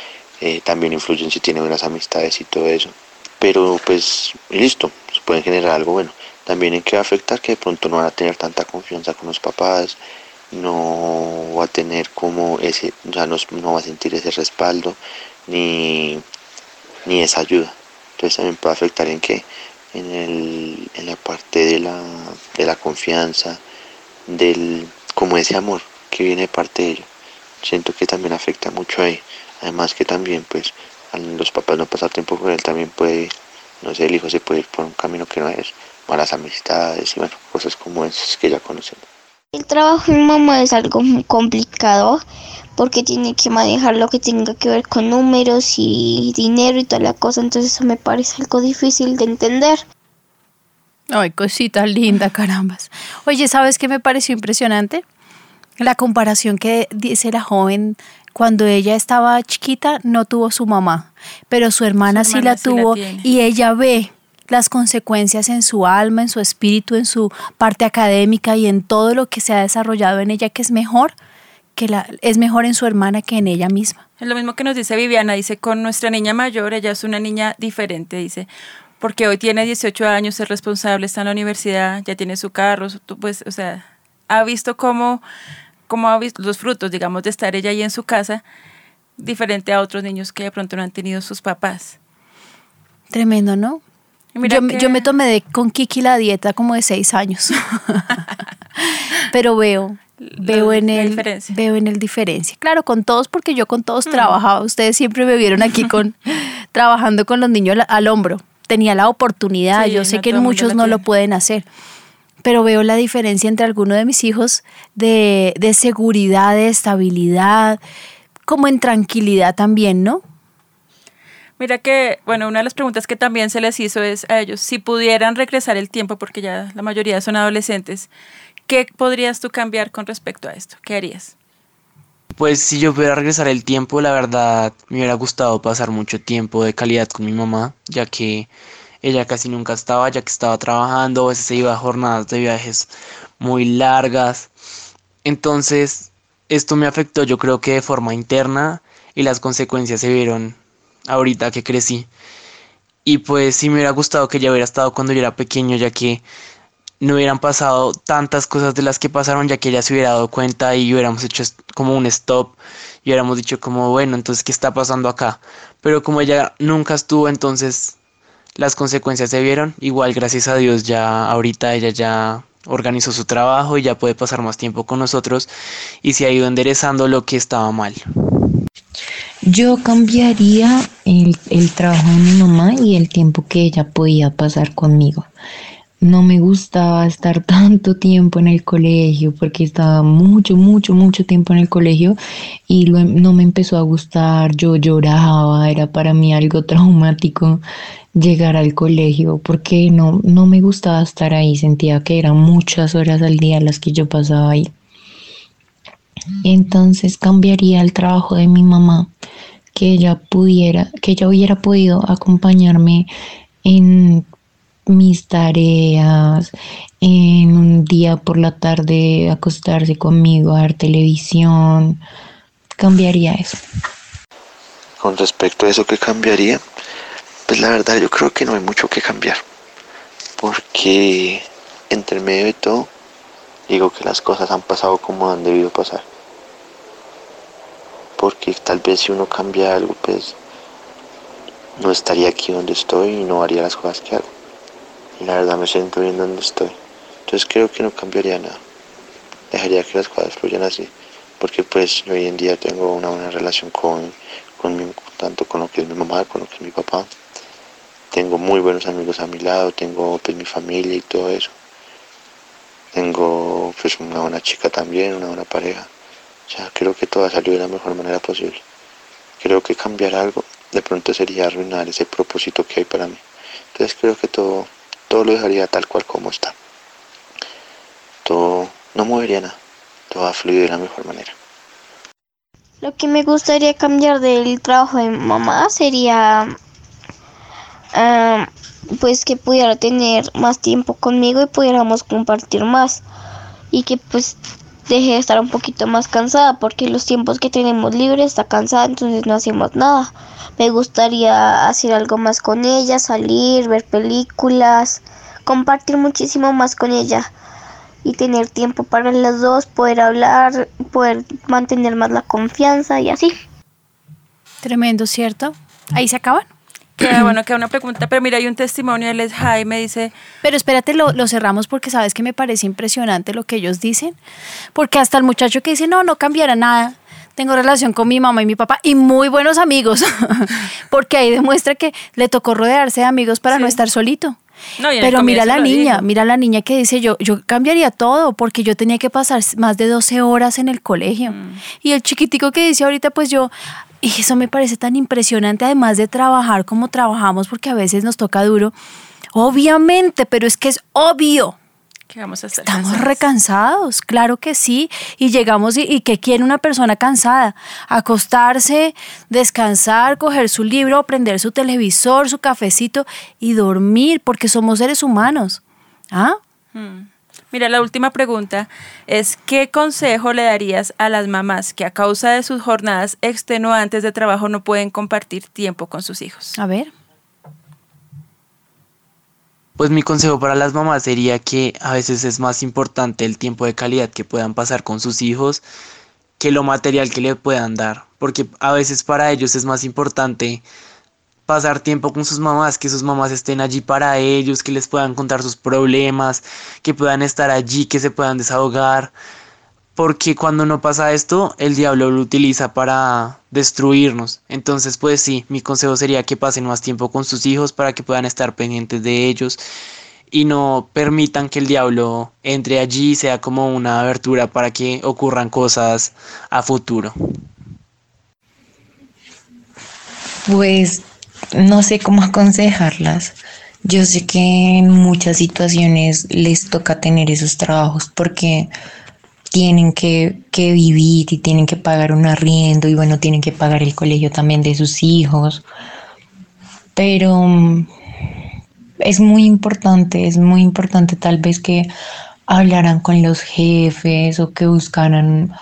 eh, también influyen si tiene buenas amistades y todo eso. Pero pues listo, se pueden generar algo bueno. También en que va a afectar que de pronto no van a tener tanta confianza con los papás, no va a tener como ese, o sea, no, no va a sentir ese respaldo ni, ni esa ayuda. Entonces también puede afectar en que en, el, en la parte de la, de la confianza, del, como ese amor que viene de parte de ellos. Siento que también afecta mucho ahí. Además que también pues al los papás no pasar tiempo con él también puede, no sé, el hijo se puede ir por un camino que no es, malas amistades y bueno, cosas como esas que ya conocemos. El trabajo de mamá es algo muy complicado porque tiene que manejar lo que tenga que ver con números y dinero y toda la cosa, entonces eso me parece algo difícil de entender. Ay, cosita linda, carambas. Oye, ¿sabes qué me pareció impresionante? La comparación que dice la joven cuando ella estaba chiquita no tuvo su mamá, pero su hermana, sí la tuvo y ella ve las consecuencias en su alma, en su espíritu, en su parte académica y en todo lo que se ha desarrollado en ella que es mejor que la, es mejor en su hermana que en ella misma. Es lo mismo que nos dice Viviana, dice, con nuestra niña mayor, ella es una niña diferente, dice, porque hoy tiene 18 años, es responsable, está en la universidad, ya tiene su carro, pues, o sea, ha visto cómo cómo ha visto los frutos, digamos, de estar ella ahí en su casa, diferente a otros niños que de pronto no han tenido sus papás. Tremendo, ¿no? Yo, yo, me tomé de, con Kiki la dieta como de seis años. Pero veo, veo en el veo en el diferencia. Claro, con todos porque yo con todos mm. trabajaba. Ustedes siempre me vieron aquí con trabajando con los niños al, hombro. Tenía la oportunidad. yo sé que muchos no lo pueden hacer pero veo la diferencia entre alguno de mis hijos de, de seguridad, de estabilidad, como en tranquilidad también, ¿no? Mira que, bueno, una de las preguntas que también se les hizo es a ellos, si pudieran regresar el tiempo, porque ya la mayoría son adolescentes, ¿qué podrías tú cambiar con respecto a esto? ¿Qué harías? Pues si yo pudiera regresar el tiempo, la verdad me hubiera gustado pasar mucho tiempo de calidad con mi mamá, ya que ella casi nunca estaba, ya que estaba trabajando, a veces se iba a jornadas de viajes muy largas. Entonces, esto me afectó yo creo que de forma interna y las consecuencias se vieron ahorita que crecí. Y pues sí me hubiera gustado que ella hubiera estado cuando yo era pequeño, ya que no hubieran pasado tantas cosas de las que pasaron, ya que ella se hubiera dado cuenta y hubiéramos hecho como un stop y hubiéramos dicho como, bueno, entonces, ¿qué está pasando acá? Pero como ella nunca estuvo, entonces las consecuencias se vieron. Igual, gracias a Dios, ya ahorita ella ya organizó su trabajo y ya puede pasar más tiempo con nosotros y se ha ido enderezando lo que estaba mal. Yo cambiaría el, el trabajo de mi mamá y el tiempo que ella podía pasar conmigo no me gustaba estar tanto tiempo en el colegio porque estaba mucho, mucho, mucho tiempo en el colegio y no me empezó a gustar, yo lloraba, era para mí algo traumático llegar al colegio porque no, no me gustaba estar ahí, sentía que eran muchas horas al día las que yo pasaba ahí. Entonces cambiaría el trabajo de mi mamá, que ella pudiera, que ella hubiera podido acompañarme en mis tareas, en un día por la tarde acostarse conmigo a ver televisión, cambiaría eso. Con respecto a eso que cambiaría, pues la verdad yo creo que no hay mucho que cambiar, porque entre medio de todo digo que las cosas han pasado como han debido pasar. Porque tal vez si uno cambia algo, pues no estaría aquí donde estoy y no haría las cosas que hago. Y la verdad me siento bien donde estoy. Entonces creo que no cambiaría nada. Dejaría que las cosas fluyan así. Porque pues hoy en día tengo una buena relación con, con tanto con lo que es mi mamá, con lo que es mi papá. Tengo muy buenos amigos a mi lado, tengo pues mi familia y todo eso. Tengo pues una buena chica también, una buena pareja. O sea, creo que todo ha salido de la mejor manera posible. Creo que cambiar algo de pronto sería arruinar ese propósito que hay para mí. Entonces creo que todo, todo lo dejaría tal cual como está. Todo no movería nada. Todo ha fluido de la mejor manera. Lo que me gustaría cambiar del trabajo de mamá sería ah, pues que pudiera tener más tiempo conmigo y pudiéramos compartir más y que pues deje de estar un poquito más cansada porque los tiempos que tenemos libres está cansada entonces no hacemos nada. Me gustaría hacer algo más con ella salir ver películas compartir muchísimo más con ella y tener tiempo para las dos poder hablar poder mantener más la confianza y así. Tremendo cierto ahí se acaban Queda bueno, queda una pregunta, pero mira, hay un testimonio, él es Jaime, dice... Pero espérate, lo, lo, cerramos porque sabes que me parece impresionante lo que ellos dicen, porque hasta el muchacho que dice, no, no cambiará nada, tengo relación con mi mamá y mi papá y muy buenos amigos, porque ahí demuestra que le tocó rodearse de amigos para no estar solito. Pero mira la niña, mira la niña que dice yo, yo cambiaría todo porque yo tenía que pasar más de 12 horas en el colegio. Mm. Y el chiquitico que dice ahorita, pues yo y eso me parece tan impresionante, además de trabajar como trabajamos, porque a veces nos toca duro. Obviamente, pero es que es obvio. ¿Qué vamos a hacer Estamos recansados, claro que sí. Y llegamos y, y ¿qué quiere una persona cansada? Acostarse, descansar, coger su libro, prender su televisor, su cafecito y dormir, porque somos seres humanos. ¿Ah? Hmm. Mira, la última pregunta es, ¿qué consejo le darías a las mamás que a causa de sus jornadas extenuantes de trabajo no pueden compartir tiempo con sus hijos? A ver. Pues mi consejo para las mamás sería que a veces es más importante el tiempo de calidad que puedan pasar con sus hijos que lo material que le puedan dar, porque a veces para ellos es más importante pasar tiempo con sus mamás, que sus mamás estén allí para ellos, que les puedan contar sus problemas, que puedan estar allí, que se puedan desahogar. Porque cuando no pasa esto, el diablo lo utiliza para destruirnos. Entonces, pues sí, mi consejo sería que pasen más tiempo con sus hijos para que puedan estar pendientes de ellos y no permitan que el diablo entre allí y sea como una abertura para que ocurran cosas a futuro. Pues no sé cómo aconsejarlas. Yo sé que en muchas situaciones les toca tener esos trabajos porque tienen que, vivir y tienen que pagar un arriendo y bueno, tienen que pagar el colegio también de sus hijos. Pero mm, es muy importante, es muy importante tal vez que hablaran con los jefes o que buscaran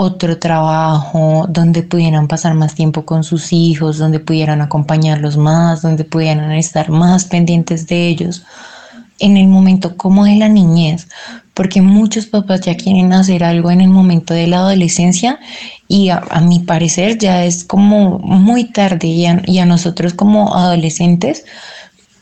otro trabajo, donde pudieran pasar más tiempo con sus hijos, donde pudieran acompañarlos más, donde pudieran estar más pendientes de ellos en el momento como de la niñez, porque muchos papás ya quieren hacer algo en el momento de la adolescencia y a, mi parecer ya es como muy tarde y a, nosotros como adolescentes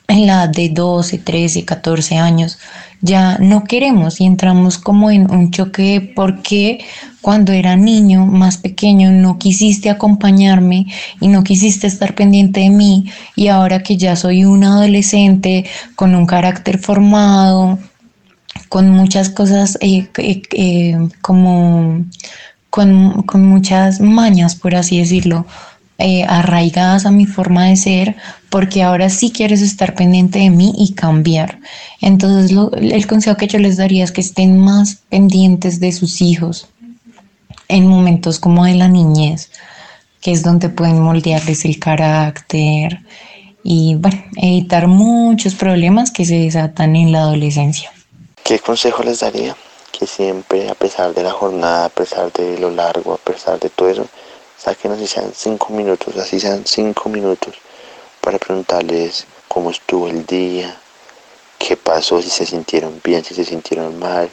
en la de 12, 13, 14 años ya no queremos y entramos como en un choque porque cuando era niño más pequeño no quisiste acompañarme y no quisiste estar pendiente de mí y ahora que ya soy un adolescente con un carácter formado, con muchas cosas eh, eh, eh, como con, con muchas mañas, por así decirlo, arraigadas a mi forma de ser, porque ahora sí quieres estar pendiente de mí y cambiar. Entonces, el consejo que yo les daría es que estén más pendientes de sus hijos en momentos como de la niñez, que es donde pueden moldearles el carácter y, bueno, evitar muchos problemas que se desatan en la adolescencia. ¿Qué consejo les daría? Que siempre, a pesar de la jornada, a pesar de lo largo, a pesar de todo eso, saquen así sean cinco minutos, así sean cinco minutos, para preguntarles cómo estuvo el día, qué pasó, si se sintieron bien, si se sintieron mal,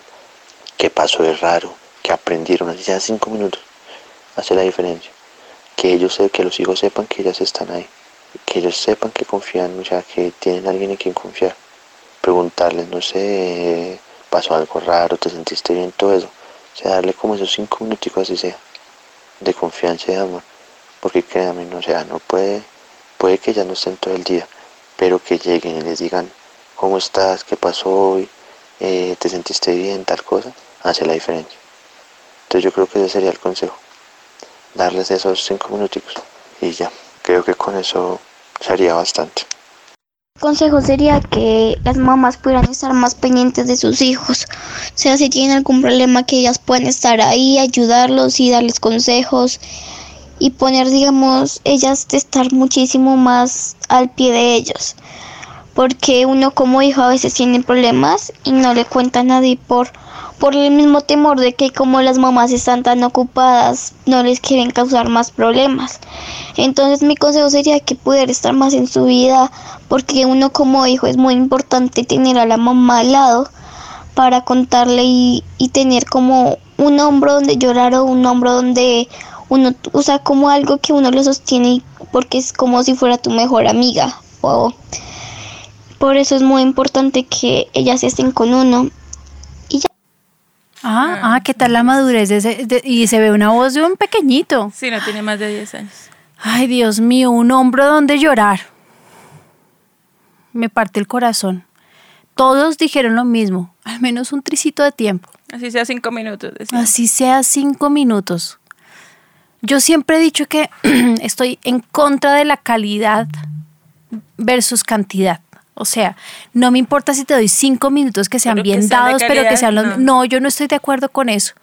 qué pasó de raro, qué aprendieron, así sean cinco minutos, hace la diferencia. Que ellos, que los hijos sepan que ellas están ahí, que ellos sepan que confían, o sea, que tienen alguien en quien confiar. Preguntarles, no sé, pasó algo raro, te sentiste bien, todo eso. O sea, darle como esos cinco minuticos así sea, de confianza y de amor. Porque créanme, no, sea, no puede, puede que ya no estén todo el día, pero que lleguen y les digan, ¿cómo estás? ¿Qué pasó hoy? Eh, ¿Te sentiste bien? Tal cosa, hace la diferencia. Entonces yo creo que ese sería el consejo. Darles esos cinco minuticos y ya. Creo que con eso sería bastante. El consejo sería que las mamás pudieran estar más pendientes de sus hijos. O sea, si tienen algún problema, que ellas puedan estar ahí, ayudarlos y darles consejos. Y poner, digamos, ellas de estar muchísimo más al pie de ellos. Porque uno como hijo a veces tiene problemas y no le cuenta a nadie por por el mismo temor de que como las mamás están tan ocupadas no les quieren causar más problemas. Entonces mi consejo sería que pudiera estar más en su vida porque uno como hijo es muy importante tener a la mamá al lado para contarle y, tener como un hombro donde llorar o un hombro donde uno usa como algo que uno lo sostiene porque es como si fuera tu mejor amiga o por eso es muy importante que ellas estén con uno Ah, ah, ¿qué tal la madurez? y se ve una voz de un pequeñito. Sí, no tiene más de 10 años. Ay, Dios mío, un hombro donde llorar. Me parte el corazón. Todos dijeron lo mismo, al menos un tricito de tiempo. Así sea cinco minutos. Así sea cinco minutos. Yo siempre he dicho que estoy en contra de la calidad versus cantidad. O sea, no me importa si te doy cinco minutos que sean bien dados, pero que sean los... No. yo no estoy de acuerdo con eso.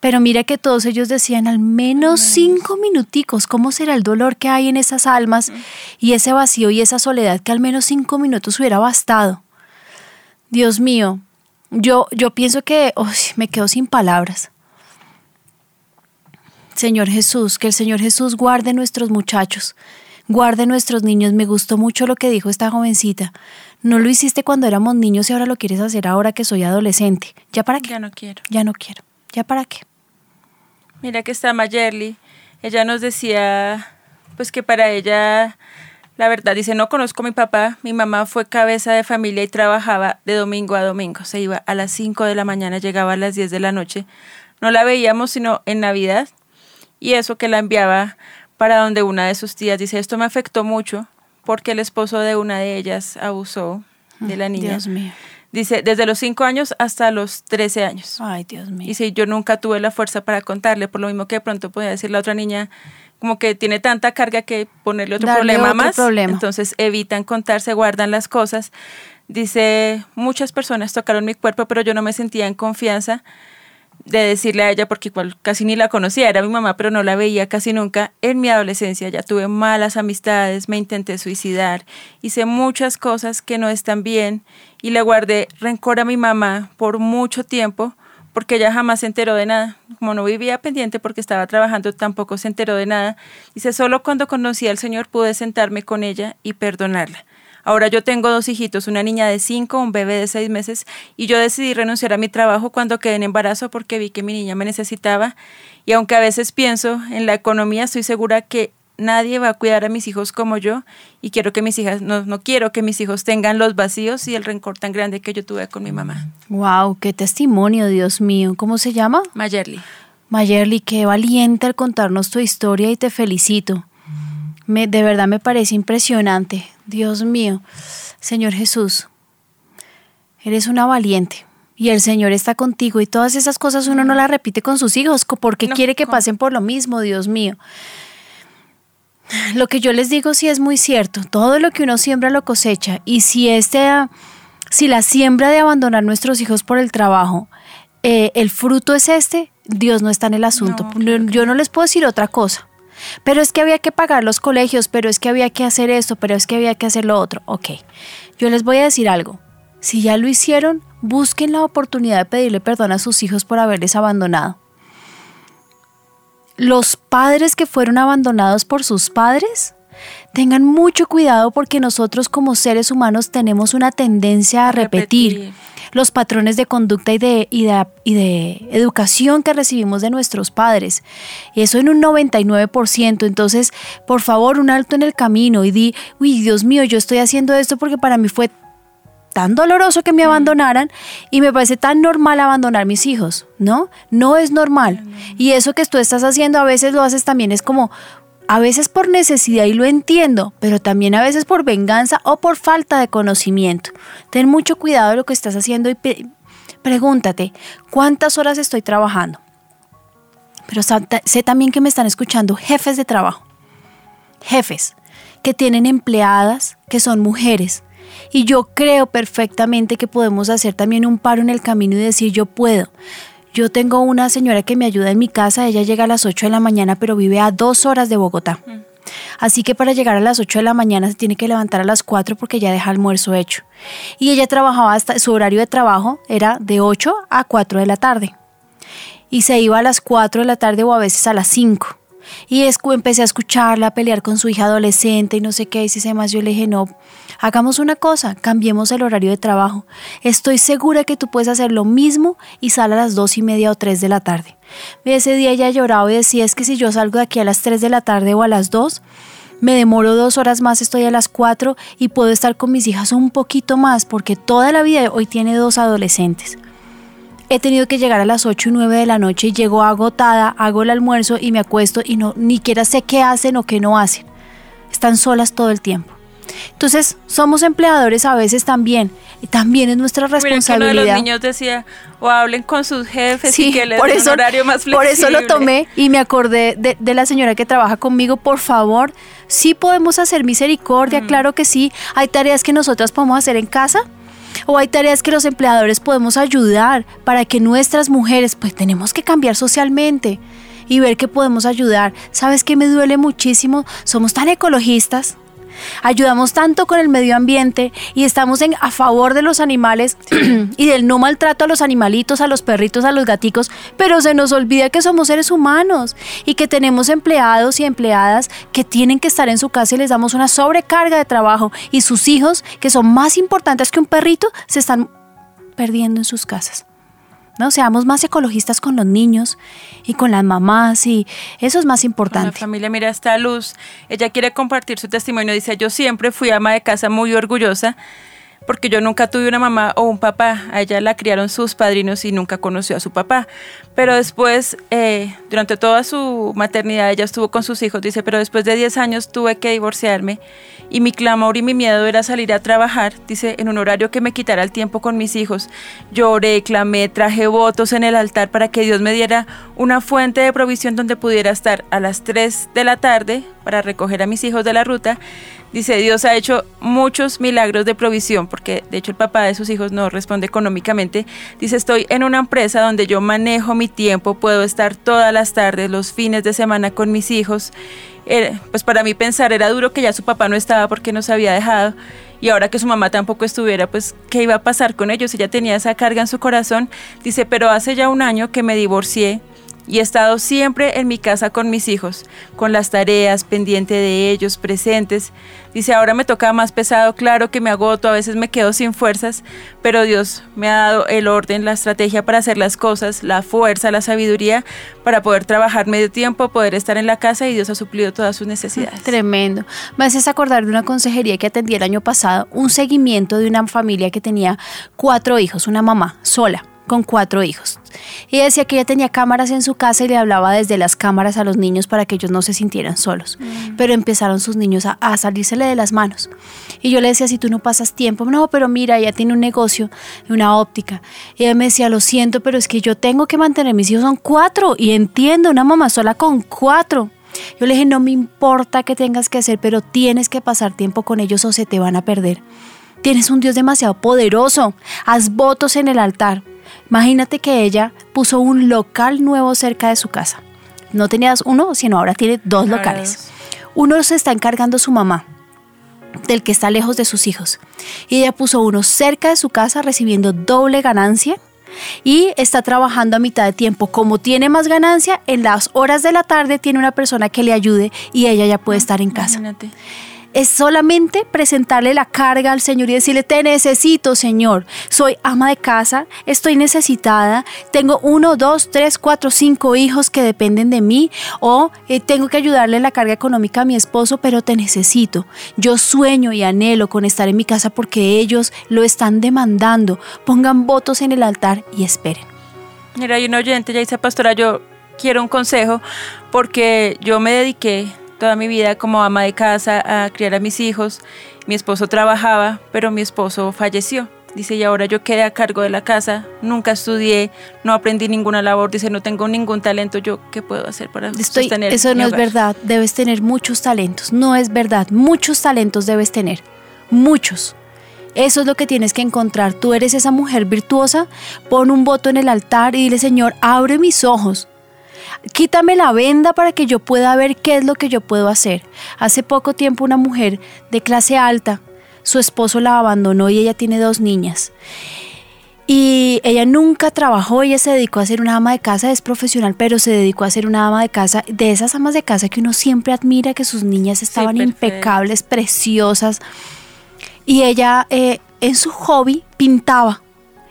Pero mira que todos ellos decían al menos cinco minuticos. ¿Cómo será el dolor que hay en esas almas y ese vacío y esa soledad que al menos cinco minutos hubiera bastado? Dios mío, yo, yo pienso que me quedo sin palabras. Señor Jesús, que el Señor Jesús guarde nuestros muchachos guarde nuestros niños. Me gustó mucho lo que dijo esta jovencita. No lo hiciste cuando éramos niños y ahora lo quieres hacer ahora que soy adolescente. ¿Ya para qué? Ya no quiero. Ya no quiero. ¿Ya para qué? Mira que está Mayerly. Ella nos decía, pues que para ella, la verdad, dice, no conozco a mi papá. Mi mamá fue cabeza de familia y trabajaba de domingo a domingo. Se iba a las 5 de la mañana, llegaba a las 10 de la noche. No la veíamos sino en Navidad. Y eso que la enviaba para donde una de sus tías dice, esto me afectó mucho porque el esposo de una de ellas abusó de la niña. Dios mío. Dice, desde los 5 años hasta los 13 años. Ay, Dios mío. Dice, yo nunca tuve la fuerza para contarle, por lo mismo que de pronto podía decir la otra niña, como que tiene tanta carga que ponerle otro problema más. Problema. Entonces evitan contarse, guardan las cosas. Dice, muchas personas tocaron mi cuerpo, pero yo no me sentía en confianza de decirle a ella, porque igual casi ni la conocía, era mi mamá, pero no la veía casi nunca. En mi adolescencia ya tuve malas amistades, me intenté suicidar, hice muchas cosas que no están bien y le guardé rencor a mi mamá por mucho tiempo porque ella jamás se enteró de nada. Como no vivía pendiente porque estaba trabajando, tampoco se enteró de nada. Dice, solo cuando conocí al Señor pude sentarme con ella y perdonarla. Ahora yo tengo dos hijitos, una niña de cinco, un bebé de seis meses, y yo decidí renunciar a mi trabajo cuando quedé en embarazo porque vi que mi niña me necesitaba. Y aunque a veces pienso en la economía, estoy segura que nadie va a cuidar a mis hijos como yo y quiero que mis hijas, no, no quiero que mis hijos tengan los vacíos y el rencor tan grande que yo tuve con mi mamá. Wow, qué testimonio, Dios mío. ¿Cómo se llama? Mayerly. Mayerly, qué valiente al contarnos tu historia y te felicito. Me, de verdad me parece impresionante. Dios mío, Señor Jesús, eres una valiente. Y el Señor está contigo y todas esas cosas uno no las repite con sus hijos porque quiere que pasen por lo mismo, Dios mío. Lo que yo les digo sí es muy cierto. Todo lo que uno siembra lo cosecha. Y si este, si la siembra de abandonar nuestros hijos por el trabajo, eh, el fruto es este, Dios no está en el asunto. yo no les puedo decir otra cosa. Pero es que había que pagar los colegios, pero es que había que hacer esto, pero es que había que hacer lo otro. Ok, yo les voy a decir algo. Si ya lo hicieron, busquen la oportunidad de pedirle perdón a sus hijos por haberles abandonado. Los padres que fueron abandonados por sus padres tengan mucho cuidado porque nosotros como seres humanos tenemos una tendencia a repetir, los patrones de conducta y de, y de, educación que recibimos de nuestros padres. Y eso en un 99%. Entonces, por favor, un alto en el camino y di, uy, Dios mío, yo estoy haciendo esto porque para mí fue tan doloroso que me abandonaran y me parece tan normal abandonar mis hijos, ¿no? No es normal. Y eso que tú estás haciendo a veces lo haces también es como a veces por necesidad y lo entiendo, pero también a veces por venganza o por falta de conocimiento. Ten mucho cuidado de lo que estás haciendo y pregúntate, ¿cuántas horas estoy trabajando? Pero sé también que me están escuchando jefes de trabajo, jefes que tienen empleadas que son mujeres. Y yo creo perfectamente que podemos hacer también un paro en el camino y decir yo puedo. Yo tengo una señora que me ayuda en mi casa, ella llega a las 8 de la mañana, pero vive a dos horas de Bogotá. Mm. Así que para llegar a las 8 de la mañana se tiene que levantar a las 4 porque ya deja almuerzo hecho. Y ella trabajaba hasta, su horario de trabajo era de 8 a 4 de la tarde. Y se iba a las 4 de la tarde o a veces a las 5. Y empecé a escucharla, a pelear con su hija adolescente y no sé qué, y si se más yo le dije, no, hagamos una cosa, cambiemos el horario de trabajo. Estoy segura que tú puedes hacer lo mismo y sal a las dos y media o tres de la tarde. Ese día ella lloraba y decía, es que si yo salgo de aquí a las tres de la tarde o a las dos, me demoro dos horas más, estoy a las cuatro y puedo estar con mis hijas un poquito más porque toda la vida hoy tiene dos adolescentes. He tenido que llegar a las 8 y 9 de la noche y llego agotada, hago el almuerzo y me acuesto y no ni siquiera sé qué hacen o qué no hacen. Están solas todo el tiempo. Entonces, somos empleadores a veces también, y también es nuestra responsabilidad. uno de los niños decía, o hablen con sus jefes y que les por eso, un horario más flexible. Por eso lo tomé y me acordé de, la señora que trabaja conmigo, por favor, sí podemos hacer misericordia, mm. claro que sí. Hay tareas que nosotras podemos hacer en casa, o hay tareas que los empleadores podemos ayudar para que nuestras mujeres, pues tenemos que cambiar socialmente y ver que podemos ayudar. ¿Sabes qué me duele muchísimo? Somos tan ecologistas ayudamos tanto con el medio ambiente y estamos en, a favor de los animales y del no maltrato a los animalitos, a los perritos, a los gaticos, pero se nos olvida que somos seres humanos y que tenemos empleados y empleadas que tienen que estar en su casa y les damos una sobrecarga de trabajo y sus hijos, que son más importantes que un perrito, se están perdiendo en sus casas. ¿No? Seamos más ecologistas con los niños y con las mamás y eso es más importante. La familia, mira esta luz. Ella quiere compartir su testimonio. Dice, yo siempre fui ama de casa muy orgullosa porque yo nunca tuve una mamá o un papá. A ella la criaron sus padrinos y nunca conoció a su papá. Pero después, eh, durante toda su maternidad, ella estuvo con sus hijos. Dice, pero después de 10 años tuve que divorciarme y mi clamor y mi miedo era salir a trabajar, dice, en un horario que me quitara el tiempo con mis hijos. Lloré, clamé, traje votos en el altar para que Dios me diera una fuente de provisión donde pudiera estar a las 3 de la tarde para recoger a mis hijos de la ruta. Dice, Dios ha hecho muchos milagros de provisión, porque de hecho el papá de sus hijos no responde económicamente. Dice, estoy en una empresa donde yo manejo mi tiempo, puedo estar todas las tardes, los fines de semana con mis hijos pues para mí pensar era duro que ya su papá no estaba porque nos había dejado y ahora que su mamá tampoco estuviera, pues qué iba a pasar con ellos. Ella tenía esa carga en su corazón. Dice, pero hace ya un año que me divorcié y he estado siempre en mi casa con mis hijos, con las tareas, pendiente de ellos, presentes. Dice, ahora me toca más pesado, claro que me agoto, a veces me quedo sin fuerzas, pero Dios me ha dado el orden, la estrategia para hacer las cosas, la fuerza, la sabiduría para poder trabajar medio tiempo, poder estar en la casa y Dios ha suplido todas sus necesidades. Tremendo. Me haces acordar de una consejería que atendí el año pasado, un seguimiento de una familia que tenía cuatro hijos, una mamá sola con cuatro hijos. Y decía que ella tenía cámaras en su casa y le hablaba desde las cámaras a los niños para que ellos no se sintieran solos. Mm. Pero empezaron sus niños a, a, salírsele de las manos. Y yo le decía, si tú no pasas tiempo, no, pero mira, ella tiene un negocio, una óptica. Y ella me decía, lo siento, pero es que yo tengo que mantener mis hijos, son cuatro. Y entiendo, una mamá sola con cuatro. Yo le dije, no me importa qué tengas que hacer, pero tienes que pasar tiempo con ellos o se te van a perder. Tienes un Dios demasiado poderoso. Haz votos en el altar. Imagínate que ella puso un local nuevo cerca de su casa. No tenías uno, sino ahora tiene dos locales. Uno se está encargando su mamá, del que está lejos de sus hijos. Y ella puso uno cerca de su casa recibiendo doble ganancia y está trabajando a mitad de tiempo. Como tiene más ganancia, en las horas de la tarde tiene una persona que le ayude y ella ya puede estar en casa es solamente presentarle la carga al Señor y decirle, te necesito, Señor. Soy ama de casa, estoy necesitada, tengo uno, dos, tres, cuatro, cinco hijos que dependen de mí o eh, tengo que ayudarle la carga económica a mi esposo, pero te necesito. Yo sueño y anhelo con estar en mi casa porque ellos lo están demandando. Pongan votos en el altar y esperen. Mira, hay un oyente, ya dice, pastora, yo quiero un consejo porque yo me dediqué toda mi vida como ama de casa a criar a mis hijos. Mi esposo trabajaba, pero mi esposo falleció. Dice, y ahora yo quedé a cargo de la casa, nunca estudié, no aprendí ninguna labor, dice, no tengo ningún talento, ¿yo. Qué puedo hacer para Estoy, sostener Eso no es verdad, debes tener muchos talentos, no es verdad, muchos talentos debes tener, muchos. Eso es lo que tienes que encontrar. Tú eres esa mujer virtuosa, pon un voto en el altar y dile, Señor, abre mis ojos quítame la venda para que yo pueda ver qué es lo que yo puedo hacer. Hace poco tiempo una mujer de clase alta, su esposo la abandonó y ella tiene dos niñas. Y ella nunca trabajó, ella se dedicó a ser una ama de casa, es profesional, pero se dedicó a ser una ama de casa, de esas amas de casa que uno siempre admira, que sus niñas estaban impecables, preciosas. Y ella eh, en su hobby pintaba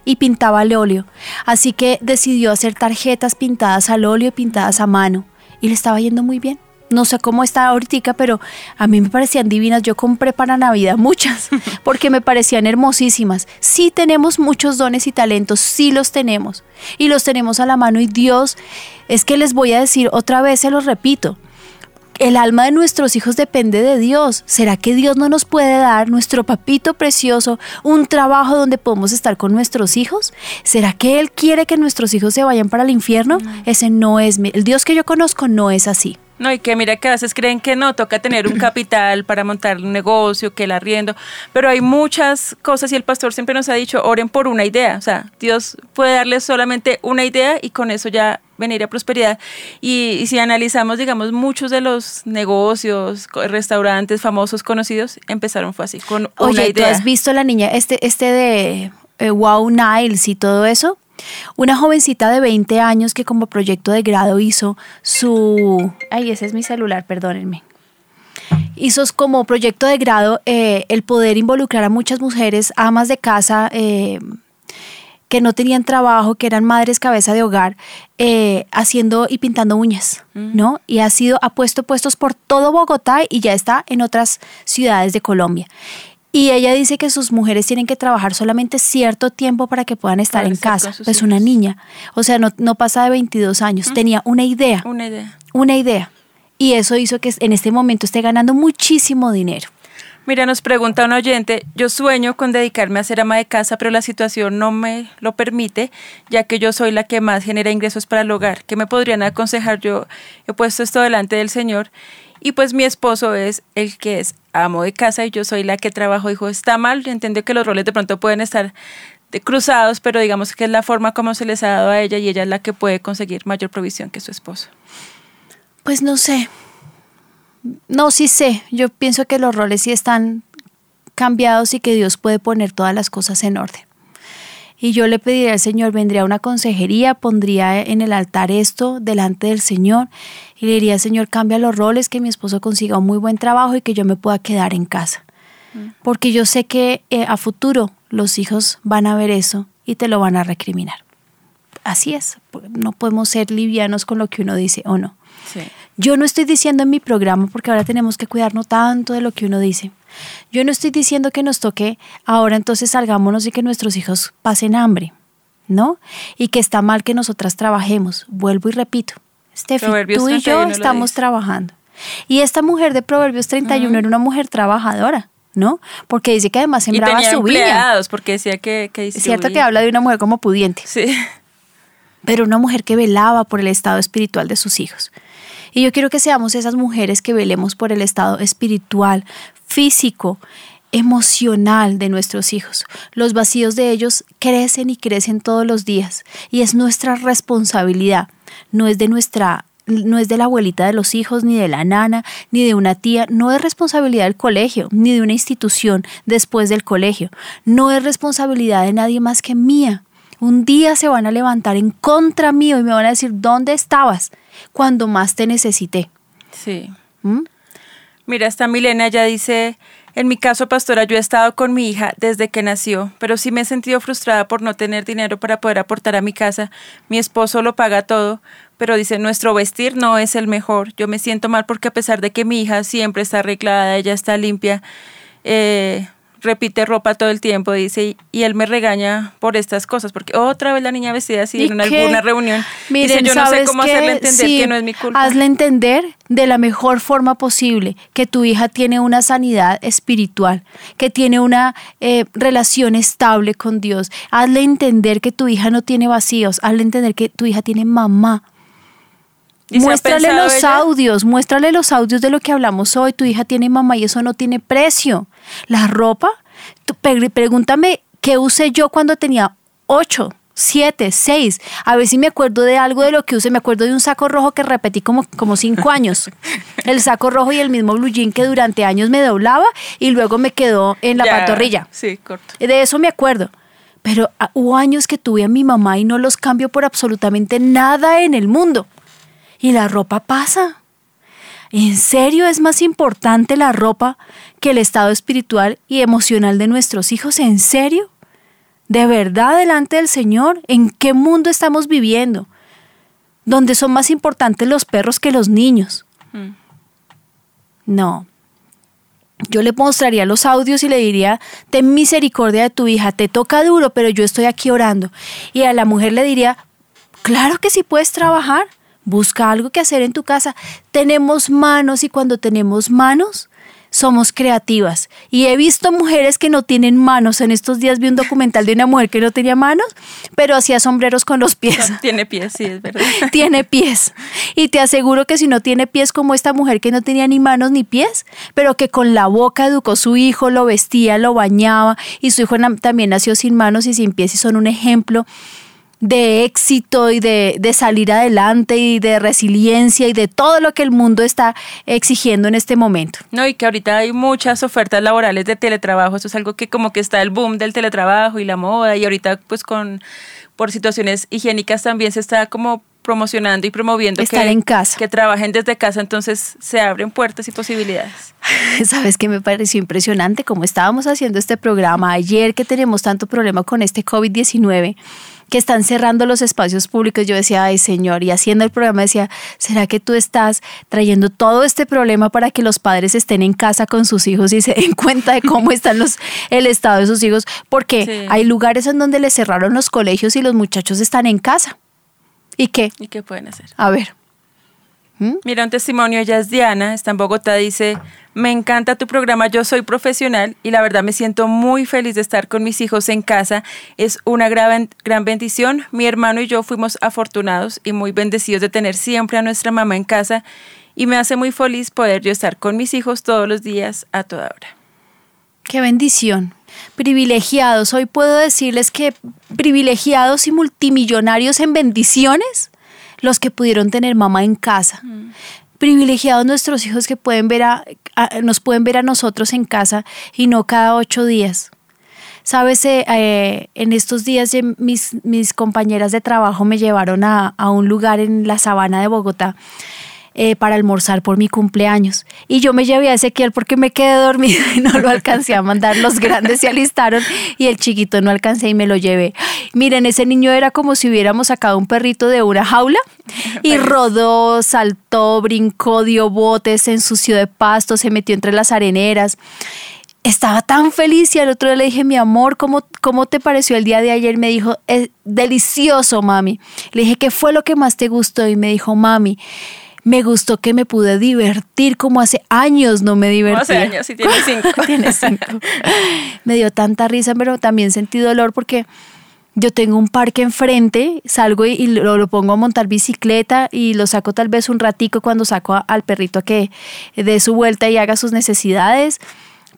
y pintaba al óleo. Así que decidió hacer tarjetas pintadas al óleo y pintadas a mano. Y le estaba yendo muy bien. No sé cómo está ahorita, pero a mí me parecían divinas. Yo compré para Navidad muchas porque me parecían hermosísimas. Sí tenemos muchos dones y talentos, sí los tenemos. Y los tenemos a la mano y Dios, es que les voy a decir otra vez, se los repito, el alma de nuestros hijos depende de Dios. ¿Será que Dios no nos puede dar, nuestro papito precioso, un trabajo donde podemos estar con nuestros hijos? ¿Será que Él quiere que nuestros hijos se vayan para el infierno? Ese no es, el Dios que yo conozco no es así. No, y que mira que a veces creen que no, toca tener un capital para montar un negocio, que el arriendo, pero hay muchas cosas y el pastor siempre nos ha dicho, oren por una idea, o sea, Dios puede darles solamente una idea y con eso ya venir a prosperidad. Y, si analizamos, digamos, muchos de los negocios, restaurantes famosos conocidos, empezaron fue así, con una idea. ¿tú has visto la niña, este, este de eh, Wow Niles y todo eso? Una jovencita de 20 años que como proyecto de grado hizo su... Ay, ese es mi celular, perdónenme. Hizo como proyecto de grado eh, el poder involucrar a muchas mujeres, amas de casa, eh, que no tenían trabajo, que eran madres cabeza de hogar, eh, haciendo y pintando uñas, mm. ¿no? Y ha sido, ha puesto puestos por todo Bogotá y ya está en otras ciudades de Colombia. Y ella dice que sus mujeres tienen que trabajar solamente cierto tiempo para que puedan estar en casa. Es pues una niña. O sea, no, no pasa de 22 años. Tenía una idea. Una idea. Una idea. Y eso hizo que en este momento esté ganando muchísimo dinero. Mira, nos pregunta un oyente, yo sueño con dedicarme a ser ama de casa, pero la situación no me lo permite, ya que yo soy la que más genera ingresos para el hogar. ¿Qué me podrían aconsejar? Yo he puesto esto delante del Señor y pues mi esposo es el que es amo de casa y yo soy la que trabajo. Dijo, está mal, entiendo que los roles de pronto pueden estar cruzados, pero digamos que es la forma como se les ha dado a ella y ella es la que puede conseguir mayor provisión que su esposo. Pues no sé. No, sí sé. Yo pienso que los roles sí están cambiados y que Dios puede poner todas las cosas en orden. Y yo le pediría al Señor, vendría una consejería, pondría en el altar esto delante del Señor y le diría, Señor, cambia los roles, que mi esposo consiga un muy buen trabajo y que yo me pueda quedar en casa. Mm. Porque yo sé que eh, a futuro los hijos van a ver eso y te lo van a recriminar. Así es, no podemos ser livianos con lo que uno dice o no. Yo no estoy diciendo en mi programa, porque ahora tenemos que cuidarnos tanto de lo que uno dice. Yo no estoy diciendo que nos toque ahora entonces salgámonos y que nuestros hijos pasen hambre, ¿no? Y que está mal que nosotras trabajemos. Vuelvo y repito, Steffi, tú y yo estamos trabajando. Y esta mujer de Proverbios 31 era una mujer trabajadora. ¿no? Porque dice que además sembraba su vida. porque decía que, Es cierto que habla de una mujer como pudiente. Sí. Pero una mujer que velaba por el estado espiritual de sus hijos. Y yo quiero que seamos esas mujeres que velemos por el estado espiritual, físico, emocional de nuestros hijos. Los vacíos de ellos crecen y crecen todos los días. Y es nuestra responsabilidad, no es de nuestra no es de la abuelita de los hijos, ni de la nana, ni de una tía, no es responsabilidad del colegio, ni de una institución después del colegio, no es responsabilidad de nadie más que mía. Un día se van a levantar en contra mío y me van a decir, ¿dónde estabas cuando más te necesité? Sí. ¿Mm? Mira, esta Milena ya dice, en mi caso, pastora, yo he estado con mi hija desde que nació, pero sí me he sentido frustrada por no tener dinero para poder aportar a mi casa. Mi esposo lo paga todo, pero dice, nuestro vestir no es el mejor. Yo me siento mal porque a pesar de que mi hija siempre está arreglada, ella está limpia, eh, repite ropa todo el tiempo, dice, y él me regaña por estas cosas, porque otra vez la niña vestida así en alguna reunión. Miren, dice, yo no sé cómo hacerle entender que no es mi culpa. Hazle entender de la mejor forma posible que tu hija tiene una sanidad espiritual, que tiene una eh, relación estable con Dios. Hazle entender que tu hija no tiene vacíos, hazle entender que tu hija tiene mamá. Muéstrale los audios, muéstrale los audios de lo que hablamos hoy. Tu hija tiene mamá y eso no tiene precio. La ropa, pregúntame qué usé yo cuando tenía ocho, siete, seis. A ver si me acuerdo de algo de lo que usé. Me acuerdo de un saco rojo que repetí como, como cinco años. El saco rojo y el mismo blue jean que durante años me doblaba y luego me quedó en la pantorrilla. Sí, corto. De eso me acuerdo. Pero ah, hubo años que tuve a mi mamá y no los cambio por absolutamente nada en el mundo y la ropa pasa. ¿En serio es más importante la ropa que el estado espiritual y emocional de nuestros hijos? ¿En serio? ¿De verdad delante del Señor? ¿En qué mundo estamos viviendo? Donde son más importantes los perros que los niños. Mm. No. Yo le mostraría los audios y le diría, ten misericordia de tu hija, te toca duro, pero yo estoy aquí orando. Y a la mujer le diría, claro que sí puedes trabajar, Busca algo que hacer en tu casa. Tenemos manos y cuando tenemos manos, somos creativas. Y he visto mujeres que no tienen manos. En estos días vi un documental de una mujer que no tenía manos, pero hacía sombreros con los pies. Tiene pies, sí, es verdad. tiene pies. Y te aseguro que si no tiene pies como esta mujer que no tenía ni manos ni pies, pero que con la boca educó a su hijo, lo vestía, lo bañaba, y su hijo también nació sin manos y sin pies y son un ejemplo de éxito y de, salir adelante y de resiliencia y de todo lo que el mundo está exigiendo en este momento. No, y que ahorita hay muchas ofertas laborales de teletrabajo, eso es algo que como que está el boom del teletrabajo y la moda y ahorita pues con por situaciones higiénicas también se está como promocionando y promoviendo Estar que, en casa. que trabajen desde casa, entonces se abren puertas y posibilidades. Sabes que me pareció impresionante como estábamos haciendo este programa ayer que tenemos tanto problema con este COVID-19 que están cerrando los espacios públicos. Yo decía, ay Señor, y haciendo el programa decía, ¿será que tú estás trayendo todo este problema para que los padres estén en casa con sus hijos y se den cuenta de cómo están los, el estado de sus hijos? Porque hay lugares en donde les cerraron los colegios y los muchachos están en casa. ¿Y qué? ¿Y qué pueden hacer? A ver. ¿Mm? Mira un testimonio, ella es Diana, está en Bogotá, dice, me encanta tu programa, yo soy profesional y la verdad me siento muy feliz de estar con mis hijos en casa, es una gran, gran bendición, mi hermano y yo fuimos afortunados y muy bendecidos de tener siempre a nuestra mamá en casa y me hace muy feliz poder yo estar con mis hijos todos los días a toda hora. Qué bendición. Privilegiados. Hoy puedo decirles que privilegiados y multimillonarios en bendiciones los que pudieron tener mamá en casa. Mm. Privilegiados nuestros hijos que pueden ver a, nos pueden ver a nosotros en casa y no cada ocho días. Sabes, eh, eh, en estos días mis, mis compañeras de trabajo me llevaron a, a un lugar en la sabana de Bogotá eh, para almorzar por mi cumpleaños. Y yo me llevé a Ezequiel porque me quedé dormida y no lo alcancé a mandar. Los grandes se alistaron y el chiquito no alcancé y me lo llevé. Miren, ese niño era como si hubiéramos sacado un perrito de una jaula y rodó, saltó, brincó, dio botes, se ensució de pasto, se metió entre las areneras estaba tan feliz y al otro día le dije, mi amor, ¿cómo, ¿cómo te pareció el día de ayer? Me dijo, es delicioso, mami. Le dije, ¿qué fue lo que más te gustó? Y me dijo, mami, me gustó que me pude divertir como hace años no me divertí. Hace años, sí, tiene cinco. tiene cinco. me dio tanta risa, pero también sentí dolor porque yo tengo un parque enfrente, salgo y, lo, pongo a montar bicicleta y lo saco tal vez un ratico cuando saco al perrito a que dé su vuelta y haga sus necesidades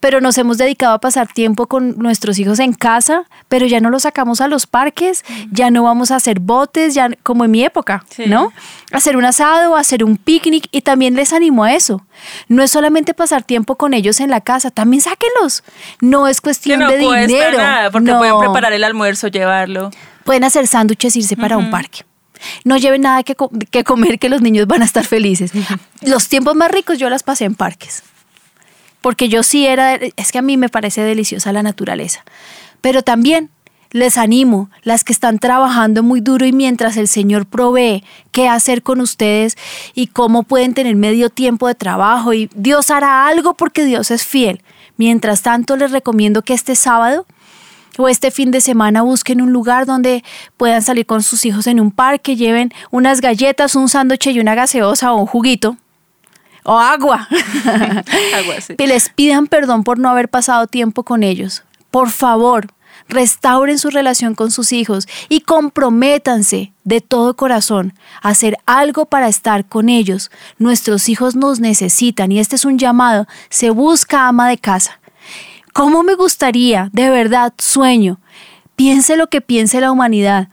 pero nos hemos dedicado a pasar tiempo con nuestros hijos en casa, pero ya no los sacamos a los parques, ya no vamos a hacer botes, ya como en mi época, ¿no? Hacer un asado, hacer un picnic y también les animo a eso. No es solamente pasar tiempo con ellos en la casa, también sáquenlos. No es cuestión de dinero. Nada, porque pueden preparar el almuerzo, llevarlo. Pueden hacer sándwiches, irse para un parque. No lleven nada que, que, comer, que los niños van a estar felices. Los tiempos más ricos yo las pasé en parques. Porque yo sí era, es que a mí me parece deliciosa la naturaleza. Pero también les animo, las que están trabajando muy duro y mientras el Señor provee qué hacer con ustedes y cómo pueden tener medio tiempo de trabajo y Dios hará algo porque Dios es fiel. Mientras tanto, les recomiendo que este sábado o este fin de semana busquen un lugar donde puedan salir con sus hijos en un parque, lleven unas galletas, un sándwich y una gaseosa o un juguito o agua. agua sí. les pidan perdón por no haber pasado tiempo con ellos. Por favor, restauren su relación con sus hijos y comprométanse de todo corazón a hacer algo para estar con ellos. Nuestros hijos nos necesitan y este es un llamado. Se busca ama de casa. ¿Cómo me gustaría, de verdad, sueño? Piense lo que piense la humanidad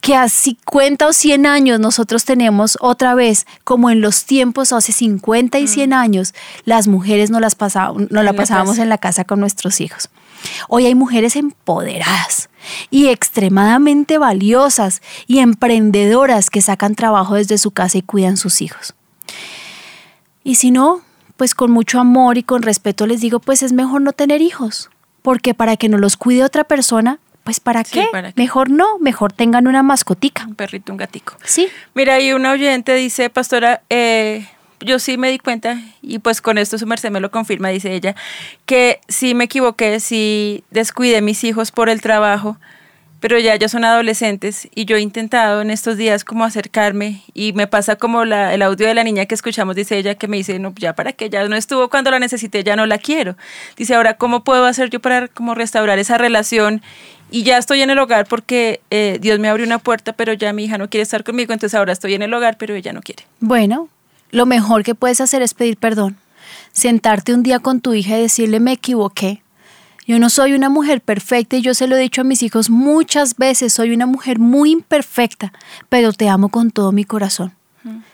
que a 50 o 100 años nosotros tenemos otra vez, como en los tiempos hace 50 y 100 mm. años, las mujeres no las pasábamos, no la pasábamos en la casa con nuestros hijos. Hoy hay mujeres empoderadas y extremadamente valiosas y emprendedoras que sacan trabajo desde su casa y cuidan sus hijos. Y si no, pues con mucho amor y con respeto les digo, pues es mejor no tener hijos, porque para que no los cuide otra persona, pues ¿para, qué? Mejor no, mejor tengan una mascotica. Un perrito, un gatico. Sí. Mira, ahí una oyente dice, pastora, eh, yo sí me di cuenta, y pues con esto su merced me lo confirma, dice ella, que sí me equivoqué, sí descuidé mis hijos por el trabajo, pero ya ya son adolescentes y yo he intentado en estos días como acercarme y me pasa como la, el audio de la niña que escuchamos, dice ella, que me dice, no, ya para que ya no estuvo cuando la necesité, ya no la quiero. Dice, ahora, ¿cómo puedo hacer yo para como restaurar esa relación? Y ya estoy en el hogar porque eh, Dios me abrió una puerta, pero ya mi hija no quiere estar conmigo, entonces ahora estoy en el hogar, pero ella no quiere. Bueno, lo mejor que puedes hacer es pedir perdón. Sentarte un día con tu hija y decirle me equivoqué. Yo no soy una mujer perfecta y yo se lo he dicho a mis hijos muchas veces, soy una mujer muy imperfecta, pero te amo con todo mi corazón.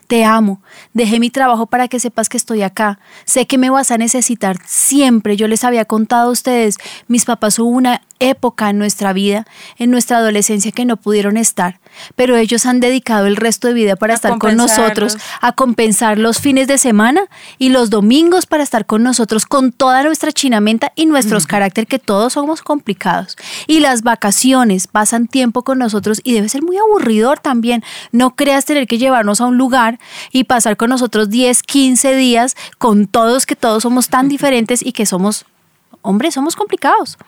Te amo. Dejé mi trabajo para que sepas que estoy acá. Sé que me vas a necesitar siempre. Yo les había contado a ustedes, mis papás hubo una época en nuestra vida, en nuestra adolescencia, que no pudieron estar, pero ellos han dedicado el resto de vida para estar con nosotros, a compensar los fines de semana y los domingos para estar con nosotros con toda nuestra chinamenta y nuestros carácter que todos somos complicados. Y las vacaciones pasan tiempo con nosotros y debe ser muy aburridor también. No creas tener que llevarnos a un lugar y pasar con nosotros 10, 15 días con todos que todos somos tan diferentes y que somos, hombres, somos complicados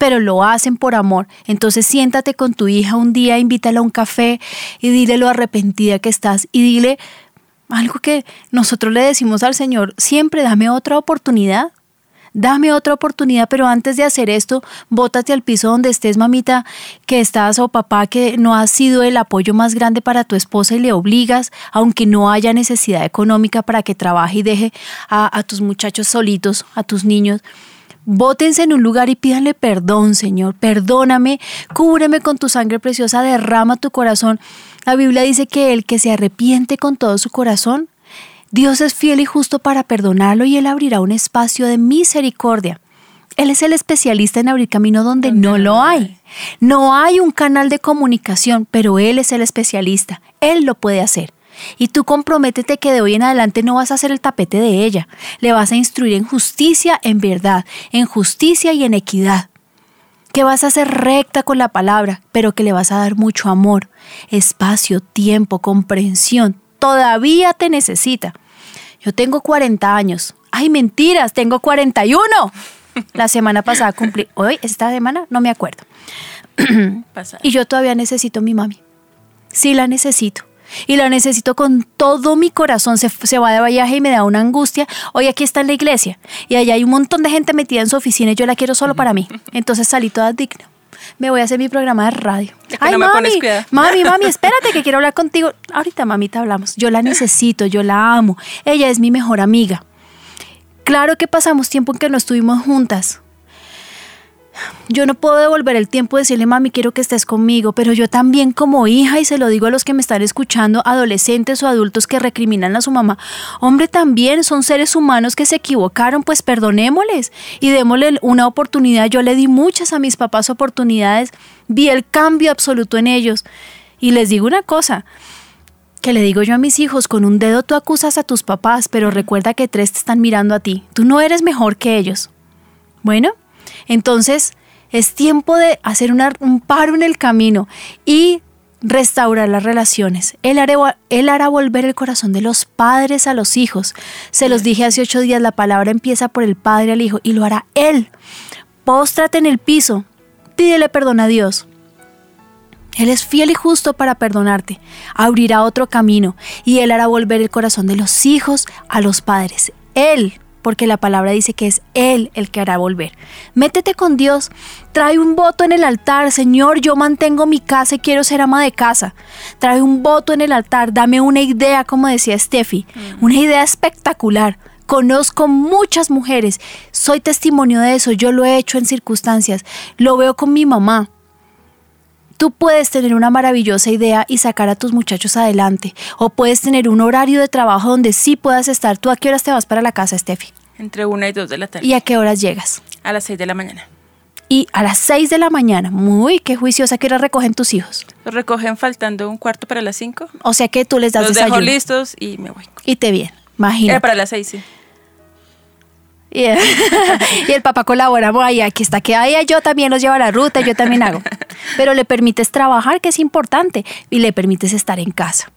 pero lo hacen por amor. Entonces siéntate con tu hija un día, invítala a un café y dile lo arrepentida que estás y dile algo que nosotros le decimos al Señor, siempre dame otra oportunidad. Dame otra oportunidad, pero antes de hacer esto, bótate al piso donde estés, mamita, que estás o papá, que no has sido el apoyo más grande para tu esposa y le obligas, aunque no haya necesidad económica para que trabaje y deje a, a tus muchachos solitos, a tus niños. Bótense en un lugar y pídanle perdón, Señor. Perdóname, cúbreme con tu sangre preciosa, derrama tu corazón. La Biblia dice que el que se arrepiente con todo su corazón, Dios es fiel y justo para perdonarlo y Él abrirá un espacio de misericordia. Él es el especialista en abrir camino donde no lo hay. No hay un canal de comunicación, pero Él es el especialista. Él lo puede hacer. Y tú comprométete que de hoy en adelante no vas a hacer el tapete de ella. Le vas a instruir en justicia, en verdad, en justicia y en equidad. Que vas a ser recta con la palabra, pero que le vas a dar mucho amor, espacio, tiempo, comprensión. Todavía te necesita. Yo tengo 40 años. Ay, mentiras, tengo 41. La semana pasada cumplí. Hoy, esta semana, no me acuerdo. y yo todavía necesito mi mami. Sí la necesito y la necesito con todo mi corazón. Se, va de viaje y me da una angustia. Hoy aquí está en la iglesia y allá hay un montón de gente metida en su oficina y yo la quiero solo para mí. Entonces salí toda digna. Me voy a hacer mi programa de radio. Ay, mami, mami, mami, espérate que quiero hablar contigo. Ahorita, mamita, hablamos. Yo la necesito, yo la amo. Ella es mi mejor amiga. Claro que pasamos tiempo en que no estuvimos juntas. Yo no puedo devolver el tiempo de decirle, mami, quiero que estés conmigo, pero yo también como hija, y se lo digo a los que me están escuchando, adolescentes o adultos que recriminan a su mamá, hombre, también son seres humanos que se equivocaron, pues perdonémosles y démosle una oportunidad. Yo le di muchas a mis papás oportunidades, vi el cambio absoluto en ellos. Y les digo una cosa, que le digo yo a mis hijos, con un dedo tú acusas a tus papás, pero recuerda que tres te están mirando a ti. Tú no eres mejor que ellos. Bueno, entonces es tiempo de hacer un paro en el camino y restaurar las relaciones. Él hará, él hará volver el corazón de los padres a los hijos. Se los dije hace ocho días, la palabra empieza por el padre al hijo y lo hará él. Póstrate en el piso, pídele perdón a Dios. Él es fiel y justo para perdonarte, abrirá otro camino y Él hará volver el corazón de los hijos a los padres. Él, porque la palabra dice que es Él el que hará volver. Métete con Dios, trae un voto en el altar, Señor, yo mantengo mi casa y quiero ser ama de casa. Trae un voto en el altar, dame una idea, como decía Steffi, una idea espectacular. Conozco muchas mujeres, soy testimonio de eso, yo lo he hecho en circunstancias, lo veo con mi mamá. Tú puedes tener una maravillosa idea y sacar a tus muchachos adelante. O puedes tener un horario de trabajo donde sí puedas estar. ¿Tú a qué horas te vas para la casa, Steffi? Entre una y dos de la tarde. ¿Y a qué horas llegas? A las seis de la mañana. Y a las seis de la mañana, muy, qué juiciosa, ¿qué hora recogen tus hijos? Los recogen faltando un cuarto para las cinco. O sea que tú les das Los desayuno. dejo listos y me voy. Y te bien, imagínate. Era para las seis, sí. Y, y el papá colabora, ay, aquí está, que ay, yo también los llevo a la ruta, yo también hago. Pero le permites trabajar, que es importante, y le permites estar en casa.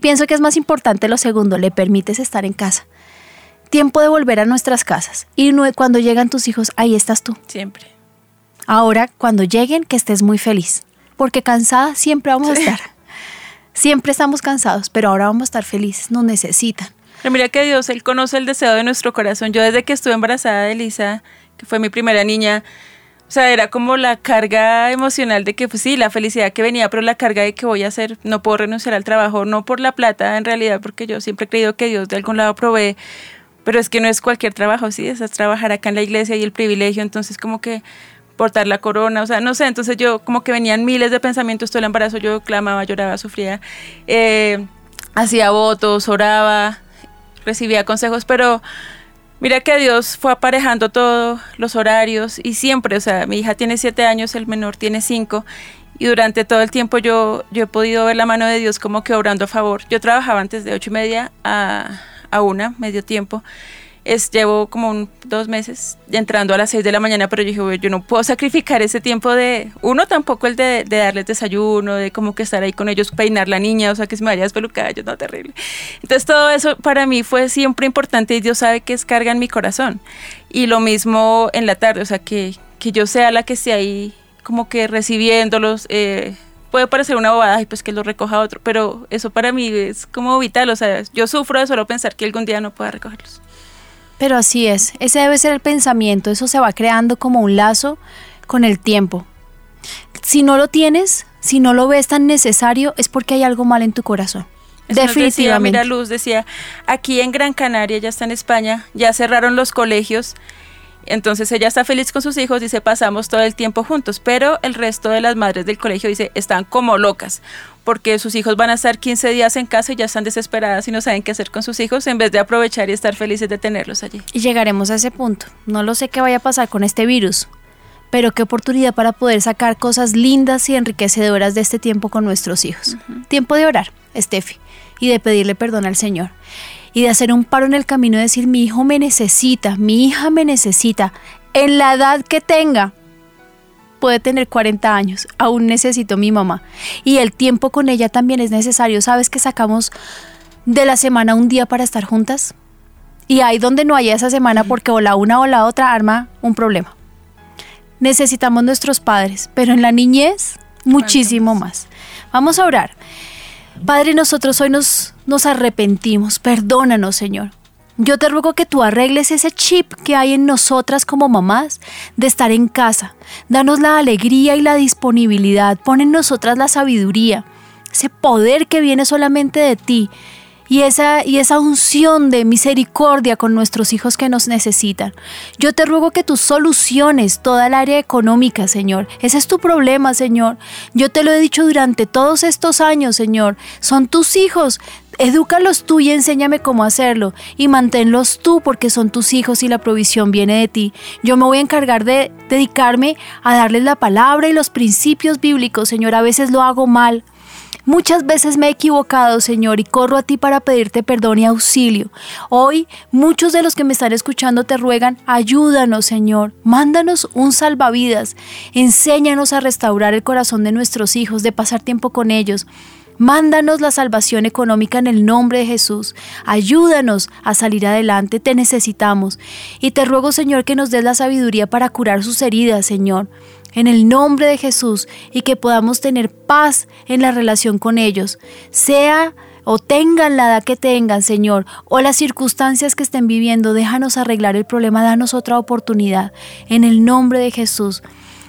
Pienso que es más importante lo segundo, le permites estar en casa. Tiempo de volver a nuestras casas. Y cuando llegan tus hijos, ahí estás tú. Siempre. Ahora, cuando lleguen, que estés muy feliz. Porque cansada siempre vamos a estar. Siempre estamos cansados, pero ahora vamos a estar felices. Nos necesitan. Pero mira que Dios, Él conoce el deseo de nuestro corazón. Yo desde que estuve embarazada de Elisa, que fue mi primera niña, o sea, era como la carga emocional de que, pues sí, la felicidad que venía, pero la carga de que voy a hacer, no puedo renunciar al trabajo, no por la plata en realidad, porque yo siempre he creído que Dios de algún lado provee, pero es que no es cualquier trabajo, sí, es trabajar acá en la iglesia y el privilegio, entonces como que portar la corona, o sea, no sé, entonces yo como que venían miles de pensamientos todo el embarazo, yo clamaba, lloraba, sufría, eh, hacía votos, oraba, recibía consejos, pero mira que Dios fue aparejando todos los horarios y siempre, o sea, mi hija tiene siete años, el menor tiene cinco, y durante todo el tiempo yo, yo he podido ver la mano de Dios como que obrando a favor. Yo trabajaba antes de ocho y media a, a una, medio tiempo. Es, llevo como un- dos meses entrando a las seis de la mañana, pero yo dije, "Güey, yo no puedo sacrificar ese tiempo de, uno tampoco el de, de darles desayuno, de como que estar ahí con ellos, peinar la niña, o sea, que se me vaya despelucada, yo no, terrible. Entonces todo eso para mí fue siempre importante y Dios sabe que es carga en mi corazón. Y lo mismo en la tarde, o sea, que, que yo sea la que esté ahí como que recibiéndolos. eh, puede parecer una bobada y pues que los recoja otro, pero eso para mí es como vital, o sea, yo sufro de solo pensar que algún día no pueda recogerlos. Pero así es, ese debe ser el pensamiento, eso se va creando como un lazo con el tiempo. Si no lo tienes, si no lo ves tan necesario, es porque hay algo mal en tu corazón. Eso nos decía, Definitivamente. mira, Luz decía, aquí en Gran Canaria, ya está en España, ya cerraron los colegios, entonces ella está feliz con sus hijos, dice, pasamos todo el tiempo juntos, pero el resto de las madres del colegio dice, están como locas, porque sus hijos van a estar 15 días en casa y ya están desesperadas y no saben qué hacer con sus hijos en vez de aprovechar y estar felices de tenerlos allí. Y llegaremos a ese punto. No lo sé qué vaya a pasar con este virus, pero qué oportunidad para poder sacar cosas lindas y enriquecedoras de este tiempo con nuestros hijos. Tiempo de orar, Steffi, y de pedirle perdón al Señor. Y de hacer un paro en el camino y decir, mi hijo me necesita, mi hija me necesita, en la edad que tenga. Puede tener 40 años, aún necesito a mi mamá. Y el tiempo con ella también es necesario. ¿Sabes que sacamos de la semana un día para estar juntas? Y ahí donde no haya esa semana porque o la una o la otra arma un problema. Necesitamos nuestros padres, pero en la niñez muchísimo más. Vamos a orar. Padre, nosotros hoy nos, nos arrepentimos. Perdónanos, Señor. Yo te ruego que tú arregles ese chip que hay en nosotras como mamás de estar en casa. Danos la alegría y la disponibilidad. Pon en nosotras la sabiduría, ese poder que viene solamente de ti y esa, y esa unción de misericordia con nuestros hijos que nos necesitan. Yo te ruego que tú soluciones toda el área económica, Señor. Ese es tu problema, Señor. Yo te lo he dicho durante todos estos años, Señor. Son tus hijos. Edúcalos tú y enséñame cómo hacerlo y manténlos tú porque son tus hijos y la provisión viene de ti. Yo me voy a encargar de dedicarme a darles la palabra y los principios bíblicos, Señor. A veces lo hago mal, Muchas veces me he equivocado, Señor, y corro a ti para pedirte perdón y auxilio. Hoy muchos de los que me están escuchando te ruegan, ayúdanos, Señor, mándanos un salvavidas, enséñanos a restaurar el corazón de nuestros hijos, de pasar tiempo con ellos. Mándanos la salvación económica en el nombre de Jesús. Ayúdanos a salir adelante, te necesitamos. Y te ruego, Señor, que nos des la sabiduría para curar sus heridas, Señor en el nombre de Jesús y que podamos tener paz en la relación con ellos, sea o tengan la edad que tengan, Señor, o las circunstancias que estén viviendo, déjanos arreglar el problema, danos otra oportunidad, en el nombre de Jesús.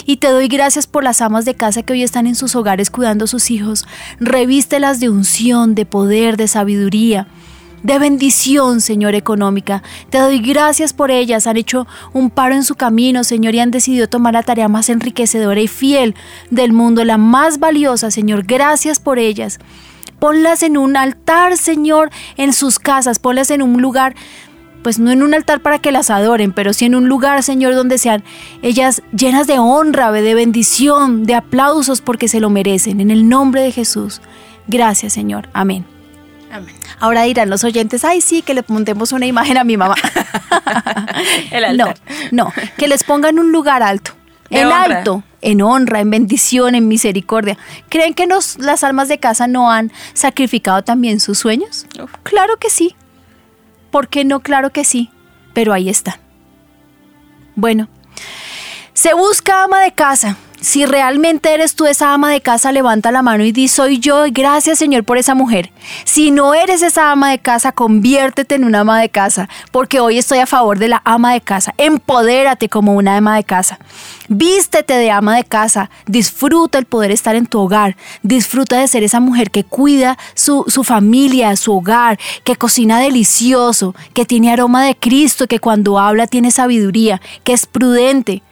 Y te doy gracias por las amas de casa que hoy están en sus hogares cuidando a sus hijos. Revístelas de unción, de poder, de sabiduría de bendición, Señor, económica. Te doy gracias por ellas. Han hecho un paro en su camino, Señor, y han decidido tomar la tarea más enriquecedora y fiel del mundo, la más valiosa, Señor. Gracias por ellas. Ponlas en un altar, Señor, en sus casas. Ponlas en un lugar pues no en un altar para que las adoren, pero sí en un lugar, Señor, donde sean ellas llenas de honra, de bendición, de aplausos, porque se lo merecen. En el nombre de Jesús. Gracias, Señor. Amén. Ahora dirán los oyentes, ay sí, que le montemos una imagen a mi mamá. No, no, que les pongan un lugar alto. en alto, en honra, en bendición, en misericordia. ¿Creen que nos, las almas de casa no han sacrificado también sus sueños? Claro que sí. ¿Por qué no? Claro que sí. Pero ahí están. Bueno, se busca ama de casa. Si realmente eres tú esa ama de casa, levanta la mano y di soy yo. Gracias Señor por esa mujer. Si no eres esa ama de casa, conviértete en una ama de casa, porque hoy estoy a favor de la ama de casa. Empodérate como una ama de casa. Vístete de ama de casa. Disfruta el poder estar en tu hogar. Disfruta de ser esa mujer que cuida su, su familia, su hogar, que cocina delicioso, que tiene aroma de Cristo, que cuando habla tiene sabiduría, que es prudente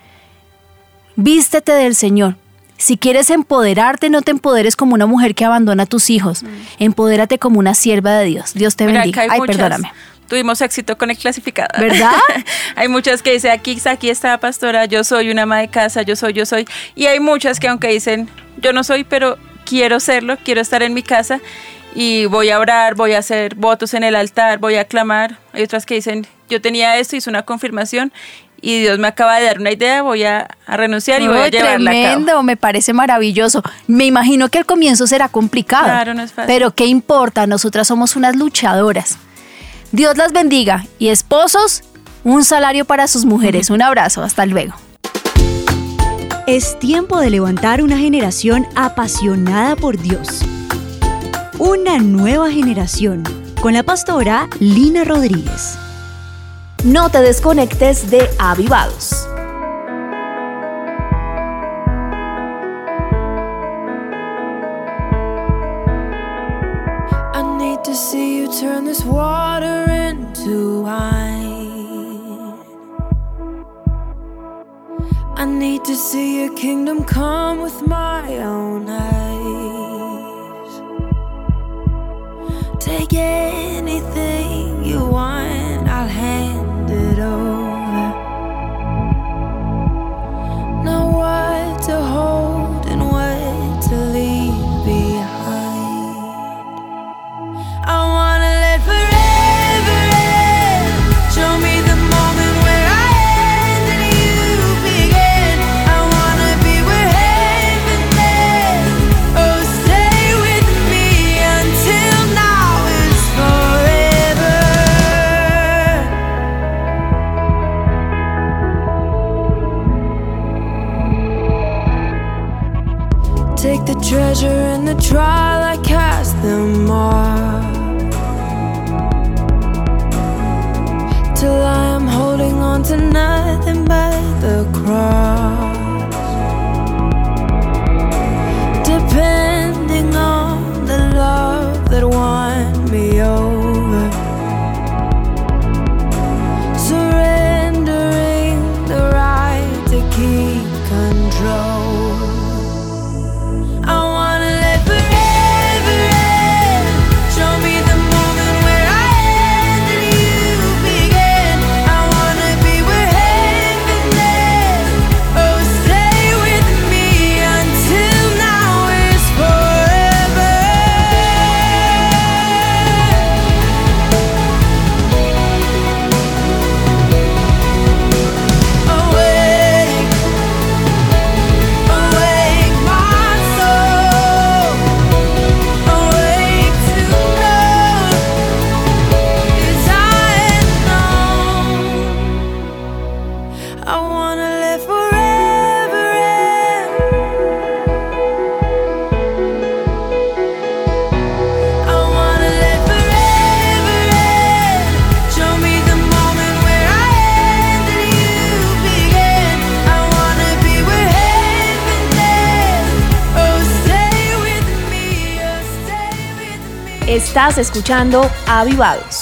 Vístete del Señor. Si quieres empoderarte, no te empoderes como una mujer que abandona a tus hijos. Mm. Empodérate como una sierva de Dios. Dios te bendiga. Ay, perdóname. Tuvimos éxito con el clasificado. ¿Verdad? hay muchas que dicen, aquí, aquí está pastora, yo soy una ama de casa, yo soy, yo soy. Y hay muchas que aunque dicen, yo no soy, pero quiero serlo, quiero estar en mi casa y voy a orar, voy a hacer votos en el altar, voy a clamar. Hay otras que dicen, yo tenía esto, hice una confirmación y Dios me acaba de dar una idea, voy a, renunciar y voy a llevarla tremendo, a cabo. me parece maravilloso. Me imagino que al comienzo será complicado. Claro, no es fácil. Pero ¿qué importa? Nosotras somos unas luchadoras. Dios las bendiga y esposos, un salario para sus mujeres. Un abrazo, hasta luego. Es tiempo de levantar una generación apasionada por Dios. Una nueva generación con la pastora Lina Rodríguez. No te desconectes de Avivados. Estás escuchando Avivados.